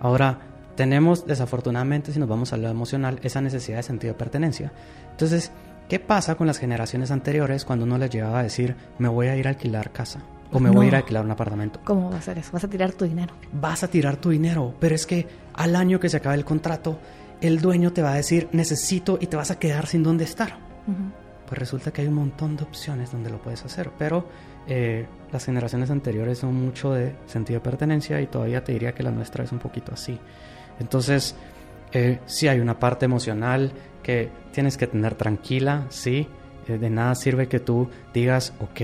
Ahora, tenemos desafortunadamente, si nos vamos a lo emocional, esa necesidad de sentido de pertenencia. Entonces, ¿qué pasa con las generaciones anteriores cuando uno les llevaba a decir, me voy a ir a alquilar casa? O me voy a ir a alquilar un apartamento. ¿Cómo va a ser eso? Vas a tirar tu dinero. Vas a tirar tu dinero, pero es que al año que se acabe el contrato, el dueño te va a decir, necesito y te vas a quedar sin dónde estar. Pues resulta que hay un montón de opciones donde lo puedes hacer, pero eh, las generaciones anteriores son mucho de sentido de pertenencia y todavía te diría que la nuestra es un poquito así. Entonces, eh, sí hay una parte emocional que tienes que tener tranquila, sí. Eh, de nada sirve que tú digas, ok,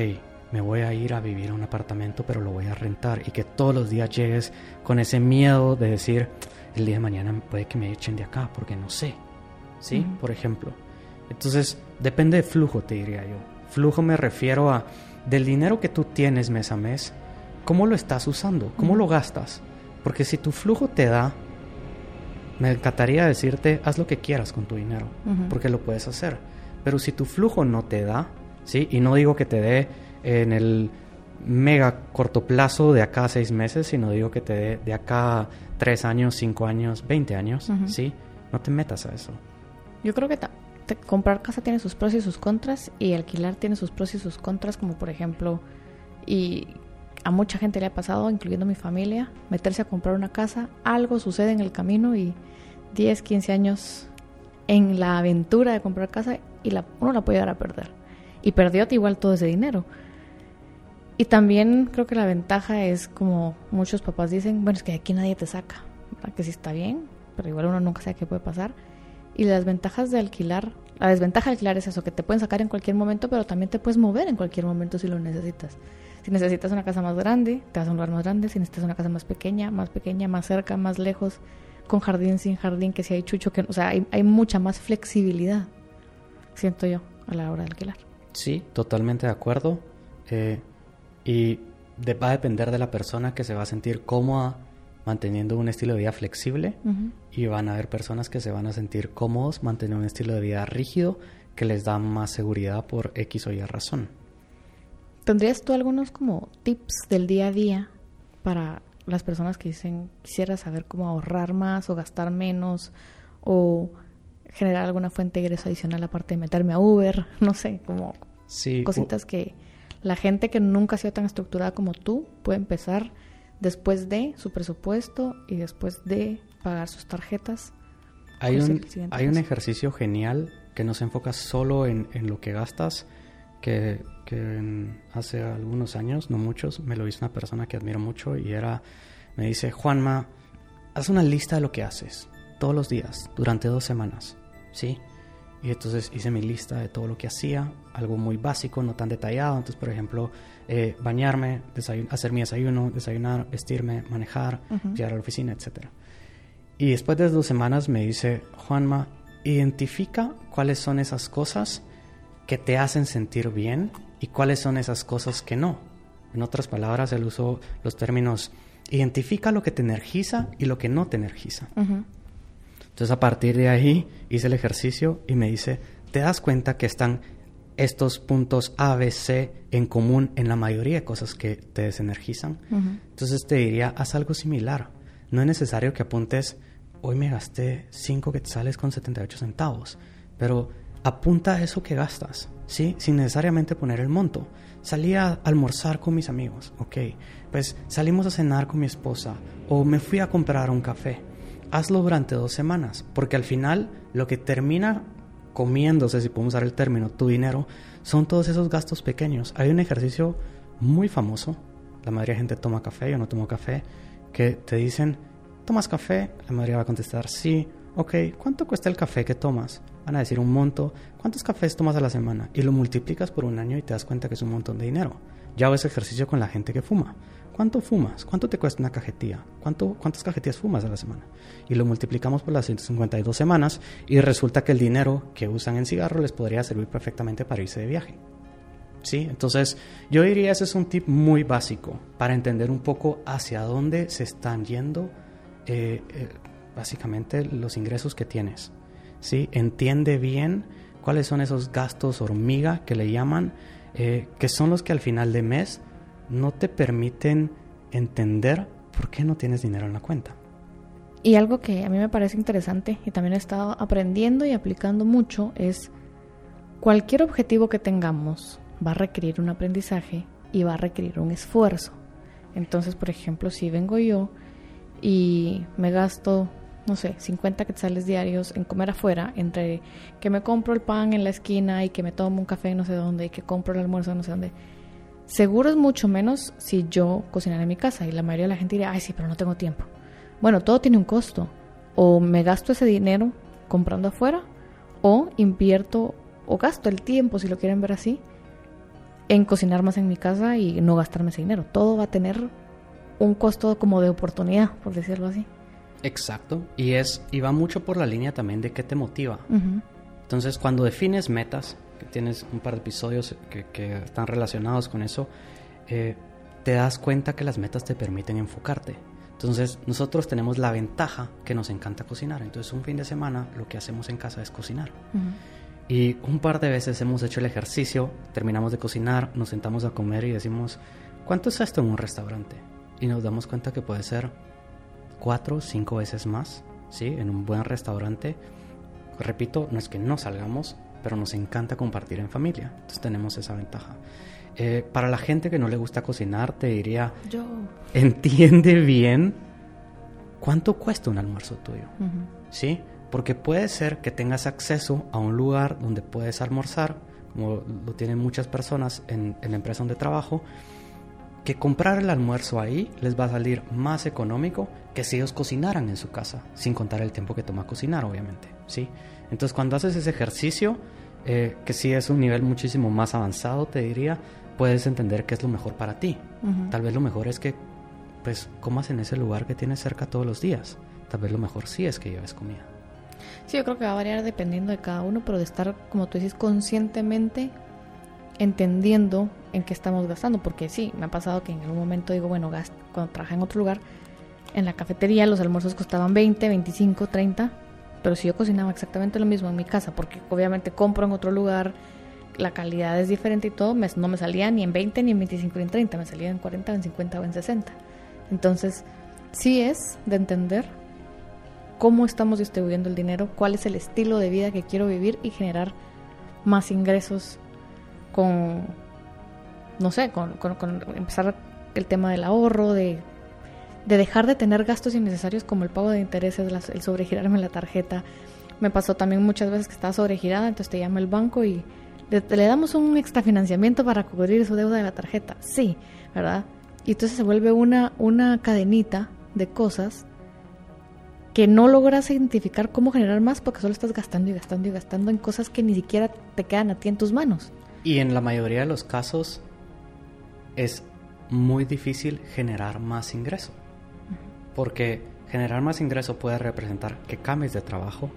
me voy a ir a vivir a un apartamento, pero lo voy a rentar. Y que todos los días llegues con ese miedo de decir, el día de mañana puede que me echen de acá, porque no sé. ¿Sí? Por ejemplo. Entonces, depende de flujo, te diría yo. Flujo me refiero a del dinero que tú tienes mes a mes, ¿cómo lo estás usando? ¿Cómo lo gastas? Porque si tu flujo te da me encantaría decirte, haz lo que quieras con tu dinero, porque lo puedes hacer. Pero si tu flujo no te da, ¿sí? Y no digo que te dé en el mega corto plazo de acá a seis meses, sino digo que te dé de acá tres años, cinco años, veinte años, ¿sí? No te metas a eso. Yo creo que comprar casa tiene sus pros y sus contras y alquilar tiene sus pros y sus contras, como por ejemplo, y a mucha gente le ha pasado, incluyendo mi familia, meterse a comprar una casa, algo sucede en el camino y 10, 15 años en la aventura de comprar casa y la, uno la puede dar a perder. Y perdió igual todo ese dinero. Y también creo que la ventaja es como muchos papás dicen, bueno, es que aquí nadie te saca, que sí está bien, pero igual uno nunca sabe qué puede pasar. Y las ventajas de alquilar, la desventaja de alquilar es eso, que te pueden sacar en cualquier momento, pero también te puedes mover en cualquier momento si lo necesitas. Si necesitas una casa más grande, te vas a un lugar más grande. Si necesitas una casa más pequeña, más pequeña, más cerca, más lejos, con jardín, sin jardín, que si hay chucho, que, o sea, hay, mucha más flexibilidad, siento yo, a la hora de alquilar. Sí, totalmente de acuerdo. Eh, y va a depender de la persona que se va a sentir cómoda manteniendo un estilo de vida flexible y van a haber personas que se van a sentir cómodos manteniendo un estilo de vida rígido que les da más seguridad por X o Y razón. ¿Tendrías tú algunos como tips del día a día para las personas que dicen quisiera saber cómo ahorrar más o gastar menos o generar alguna fuente de ingreso adicional aparte de meterme a Uber? No sé, como cositas que la gente que nunca ha sido tan estructurada como tú puede empezar después de su presupuesto y después de pagar sus tarjetas. Hay, un, hay un ejercicio genial que no se enfoca solo en, en lo que gastas, que que hace algunos años, no muchos, me lo hizo una persona que admiro mucho y era, me dice, Juanma, haz una lista de lo que haces todos los días durante dos semanas, ¿sí? Y entonces hice mi lista de todo lo que hacía, algo muy básico, no tan detallado. Entonces, por ejemplo, eh, bañarme, hacer mi desayuno, desayunar, vestirme, manejar, llegar a la oficina, etc. Y después de dos semanas me dice, Juanma, identifica cuáles son esas cosas que te hacen sentir bien y cuáles son esas cosas que no. En otras palabras, él usó los términos identifica lo que te energiza y lo que no te energiza. Entonces a partir de ahí hice el ejercicio y me dice, ¿te das cuenta que están estos puntos A, B, C en común en la mayoría de cosas que te desenergizan? Entonces te diría, haz algo similar. No es necesario que apuntes, hoy me gasté 5 quetzales con 78 centavos, pero apunta a eso que gastas. ¿sí? Sin necesariamente poner el monto. Salí a almorzar con mis amigos, ok. Pues salimos a cenar con mi esposa o me fui a comprar un café. Hazlo durante dos semanas, porque al final lo que termina comiéndose, si podemos usar el término, tu dinero, son todos esos gastos pequeños. Hay un ejercicio muy famoso, la mayoría de gente toma café, yo no tomo café, que te dicen, ¿tomas café? La mayoría va a contestar, sí, ok, ¿cuánto cuesta el café que tomas? van a decir un monto, ¿cuántos cafés tomas a la semana? Y lo multiplicas por un año y te das cuenta que es un montón de dinero. Ya hago ese ejercicio con la gente que fuma. ¿Cuánto fumas? ¿Cuánto te cuesta una cajetilla? ¿Cuánto, ¿Cuántas cajetillas fumas a la semana? Y lo multiplicamos por las 152 semanas y resulta que el dinero que usan en cigarro les podría servir perfectamente para irse de viaje. ¿Sí? Entonces, yo diría ese es un tip muy básico para entender un poco hacia dónde se están yendo eh, eh, básicamente los ingresos que tienes. ¿sí? Entiende bien cuáles son esos gastos hormiga que le llaman, eh, que son los que al final de mes no te permiten entender por qué no tienes dinero en la cuenta. Y algo que a mí me parece interesante y también he estado aprendiendo y aplicando mucho es cualquier objetivo que tengamos va a requerir un aprendizaje y va a requerir un esfuerzo. Entonces, por ejemplo, si vengo yo y me gasto, no sé, 50 quetzales diarios en comer afuera, entre que me compro el pan en la esquina y que me tomo un café no sé dónde y que compro el almuerzo no sé dónde, seguro es mucho menos si yo cocinara en mi casa y la mayoría de la gente diría, ay sí, pero no tengo tiempo. Bueno, todo tiene un costo. O me gasto ese dinero comprando afuera o invierto o gasto el tiempo, si lo quieren ver así, en cocinar más en mi casa y no gastarme ese dinero. Todo va a tener un costo como de oportunidad, por decirlo así. Exacto. Y es y va mucho por la línea también de qué te motiva. Entonces, cuando defines metas, que tienes un par de episodios que, están relacionados con eso, eh, te das cuenta que las metas te permiten enfocarte. Entonces, nosotros tenemos la ventaja que nos encanta cocinar. Entonces, un fin de semana lo que hacemos en casa es cocinar. Y un par de veces hemos hecho el ejercicio, terminamos de cocinar, nos sentamos a comer y decimos, ¿cuánto es esto en un restaurante? Y nos damos cuenta que puede ser cuatro o cinco veces más, ¿sí? En un buen restaurante. Repito, no es que no salgamos, pero nos encanta compartir en familia. Entonces tenemos esa ventaja. Eh, para la gente que no le gusta cocinar, te diría, Yo. entiende bien cuánto cuesta un almuerzo tuyo, ¿sí? Porque puede ser que tengas acceso a un lugar donde puedes almorzar, como lo tienen muchas personas en, la empresa donde trabajo, que comprar el almuerzo ahí les va a salir más económico que si ellos cocinaran en su casa, sin contar el tiempo que toma cocinar, obviamente, ¿sí? Entonces, cuando haces ese ejercicio, eh, que sí es un nivel muchísimo más avanzado, te diría, puedes entender qué es lo mejor para ti. Tal vez lo mejor es que, pues, comas en ese lugar que tienes cerca todos los días. Tal vez lo mejor sí es que lleves comida. Sí, yo creo que va a variar dependiendo de cada uno, pero de estar, como tú dices, conscientemente entendiendo en qué estamos gastando, porque sí, me ha pasado que en algún momento digo, bueno, gasto, cuando trabajé en otro lugar, en la cafetería los almuerzos costaban 20, 25, 30, pero si yo cocinaba exactamente lo mismo en mi casa, porque obviamente compro en otro lugar, la calidad es diferente y todo, no me salía ni en 20, ni en 25, ni en 30, me salía en 40, en 50 o en 60. Entonces, sí es de entender cómo estamos distribuyendo el dinero, cuál es el estilo de vida que quiero vivir y generar más ingresos con, no sé, con, empezar el tema del ahorro, de, dejar de tener gastos innecesarios como el pago de intereses, el sobregirarme la tarjeta. Me pasó también muchas veces que estaba sobregirada, entonces te llama el banco y le, le damos un extra financiamiento para cubrir su deuda de la tarjeta. Sí, ¿verdad? Y entonces se vuelve una, una cadenita de cosas que no logras identificar cómo generar más porque solo estás gastando y gastando y gastando en cosas que ni siquiera te quedan a ti en tus manos. Y en la mayoría de los casos es muy difícil generar más ingreso. Porque generar más ingreso puede representar que cambies de trabajo,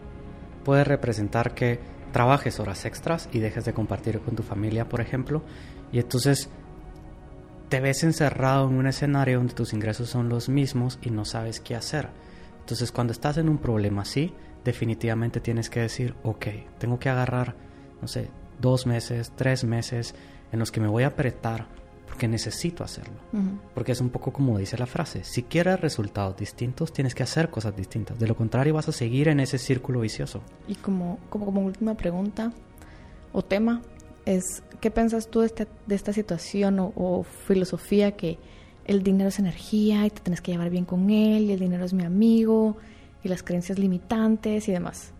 puede representar que trabajes horas extras y dejes de compartir con tu familia, por ejemplo, y entonces te ves encerrado en un escenario donde tus ingresos son los mismos y no sabes qué hacer. Entonces cuando estás en un problema así, definitivamente tienes que decir, ok, tengo que agarrar, no sé, dos meses, tres meses en los que me voy a apretar porque necesito hacerlo. Porque es un poco como dice la frase, si quieres resultados distintos, tienes que hacer cosas distintas. De lo contrario, vas a seguir en ese círculo vicioso. Y como, como, como última pregunta o tema, es, ¿qué piensas tú de, este, de esta situación o filosofía que el dinero es energía y te tienes que llevar bien con él y el dinero es mi amigo y las creencias limitantes y demás.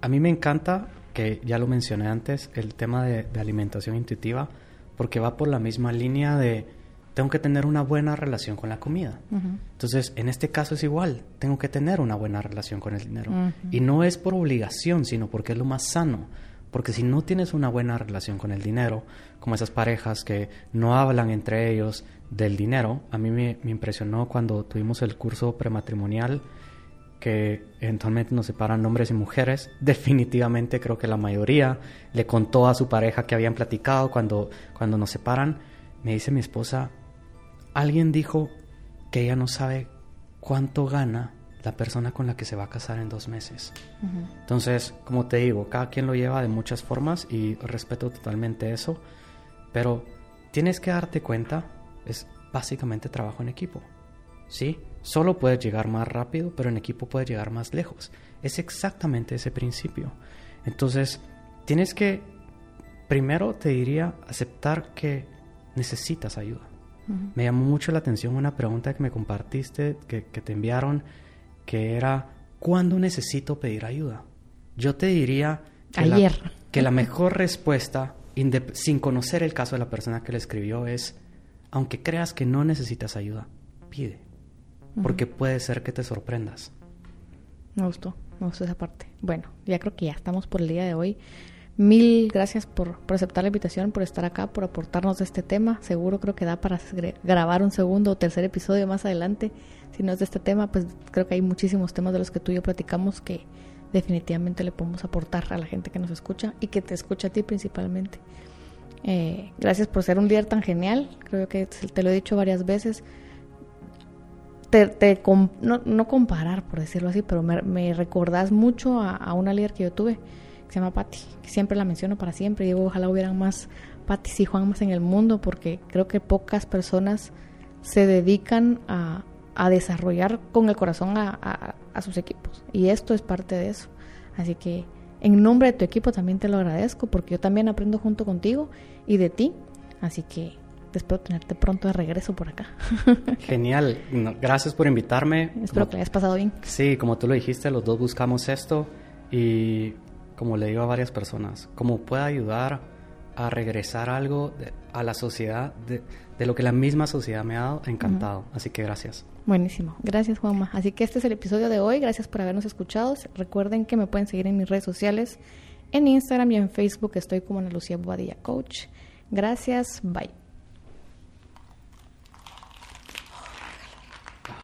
A mí me encanta, que ya lo mencioné antes, el tema de, alimentación intuitiva, porque va por la misma línea de tengo que tener una buena relación con la comida. Entonces, en este caso es igual, tengo que tener una buena relación con el dinero. Y no es por obligación, sino porque es lo más sano. Porque si no tienes una buena relación con el dinero, como esas parejas que no hablan entre ellos del dinero, a mí me, impresionó cuando tuvimos el curso prematrimonial que eventualmente nos separan hombres y mujeres. Definitivamente creo que la mayoría le contó a su pareja que habían platicado cuando, cuando nos separan. Me dice mi esposa, alguien dijo que ella no sabe cuánto gana la persona con la que se va a casar en dos meses. Entonces, como te digo, cada quien lo lleva de muchas formas y respeto totalmente eso, pero tienes que darte cuenta, es básicamente trabajo en equipo. ¿Sí? Solo puedes llegar más rápido, pero en equipo puedes llegar más lejos. Es exactamente ese principio. Entonces, tienes que, primero te diría, aceptar que necesitas ayuda. Me llamó mucho la atención una pregunta que me compartiste, que, te enviaron, que era, ¿cuándo necesito pedir ayuda? Yo te diría que, La, que la mejor respuesta, sin conocer el caso de la persona que le escribió, es, aunque creas que no necesitas ayuda, pide, porque puede ser que te sorprendas. Me gustó, me gustó esa parte. Bueno, ya creo que ya estamos por el día de hoy. Mil gracias por, aceptar la invitación, por estar acá, por aportarnos de este tema. Seguro creo que da para grabar un segundo o tercer episodio más adelante. Si no es de este tema, pues creo que hay muchísimos temas de los que tú y yo platicamos que definitivamente le podemos aportar a la gente que nos escucha y que te escucha a ti principalmente. Eh, gracias por ser un líder tan genial. Creo que te lo he dicho varias veces. Te, no, comparar, por decirlo así, pero me, me recordás mucho a, una líder que yo tuve se llama Patti, que siempre la menciono para siempre. Digo, ojalá hubieran más Pattis y Juan más en el mundo, porque creo que pocas personas se dedican a, desarrollar con el corazón a, sus equipos. Y esto es parte de eso. Así que en nombre de tu equipo también te lo agradezco, porque yo también aprendo junto contigo y de ti. Así que espero tenerte pronto de regreso por acá. Genial, gracias por invitarme. Espero que le hayas pasado bien. Sí, como tú lo dijiste, los dos buscamos esto y como le digo a varias personas, como pueda ayudar a regresar algo a la sociedad de, lo que la misma sociedad me ha dado, encantado. Así que gracias. Buenísimo. Gracias, Juanma. Así que este es el episodio de hoy. Gracias por habernos escuchado. Recuerden que me pueden seguir en mis redes sociales, en Instagram y en Facebook. Estoy como Ana Lucía Boadilla Coach. Gracias. Bye.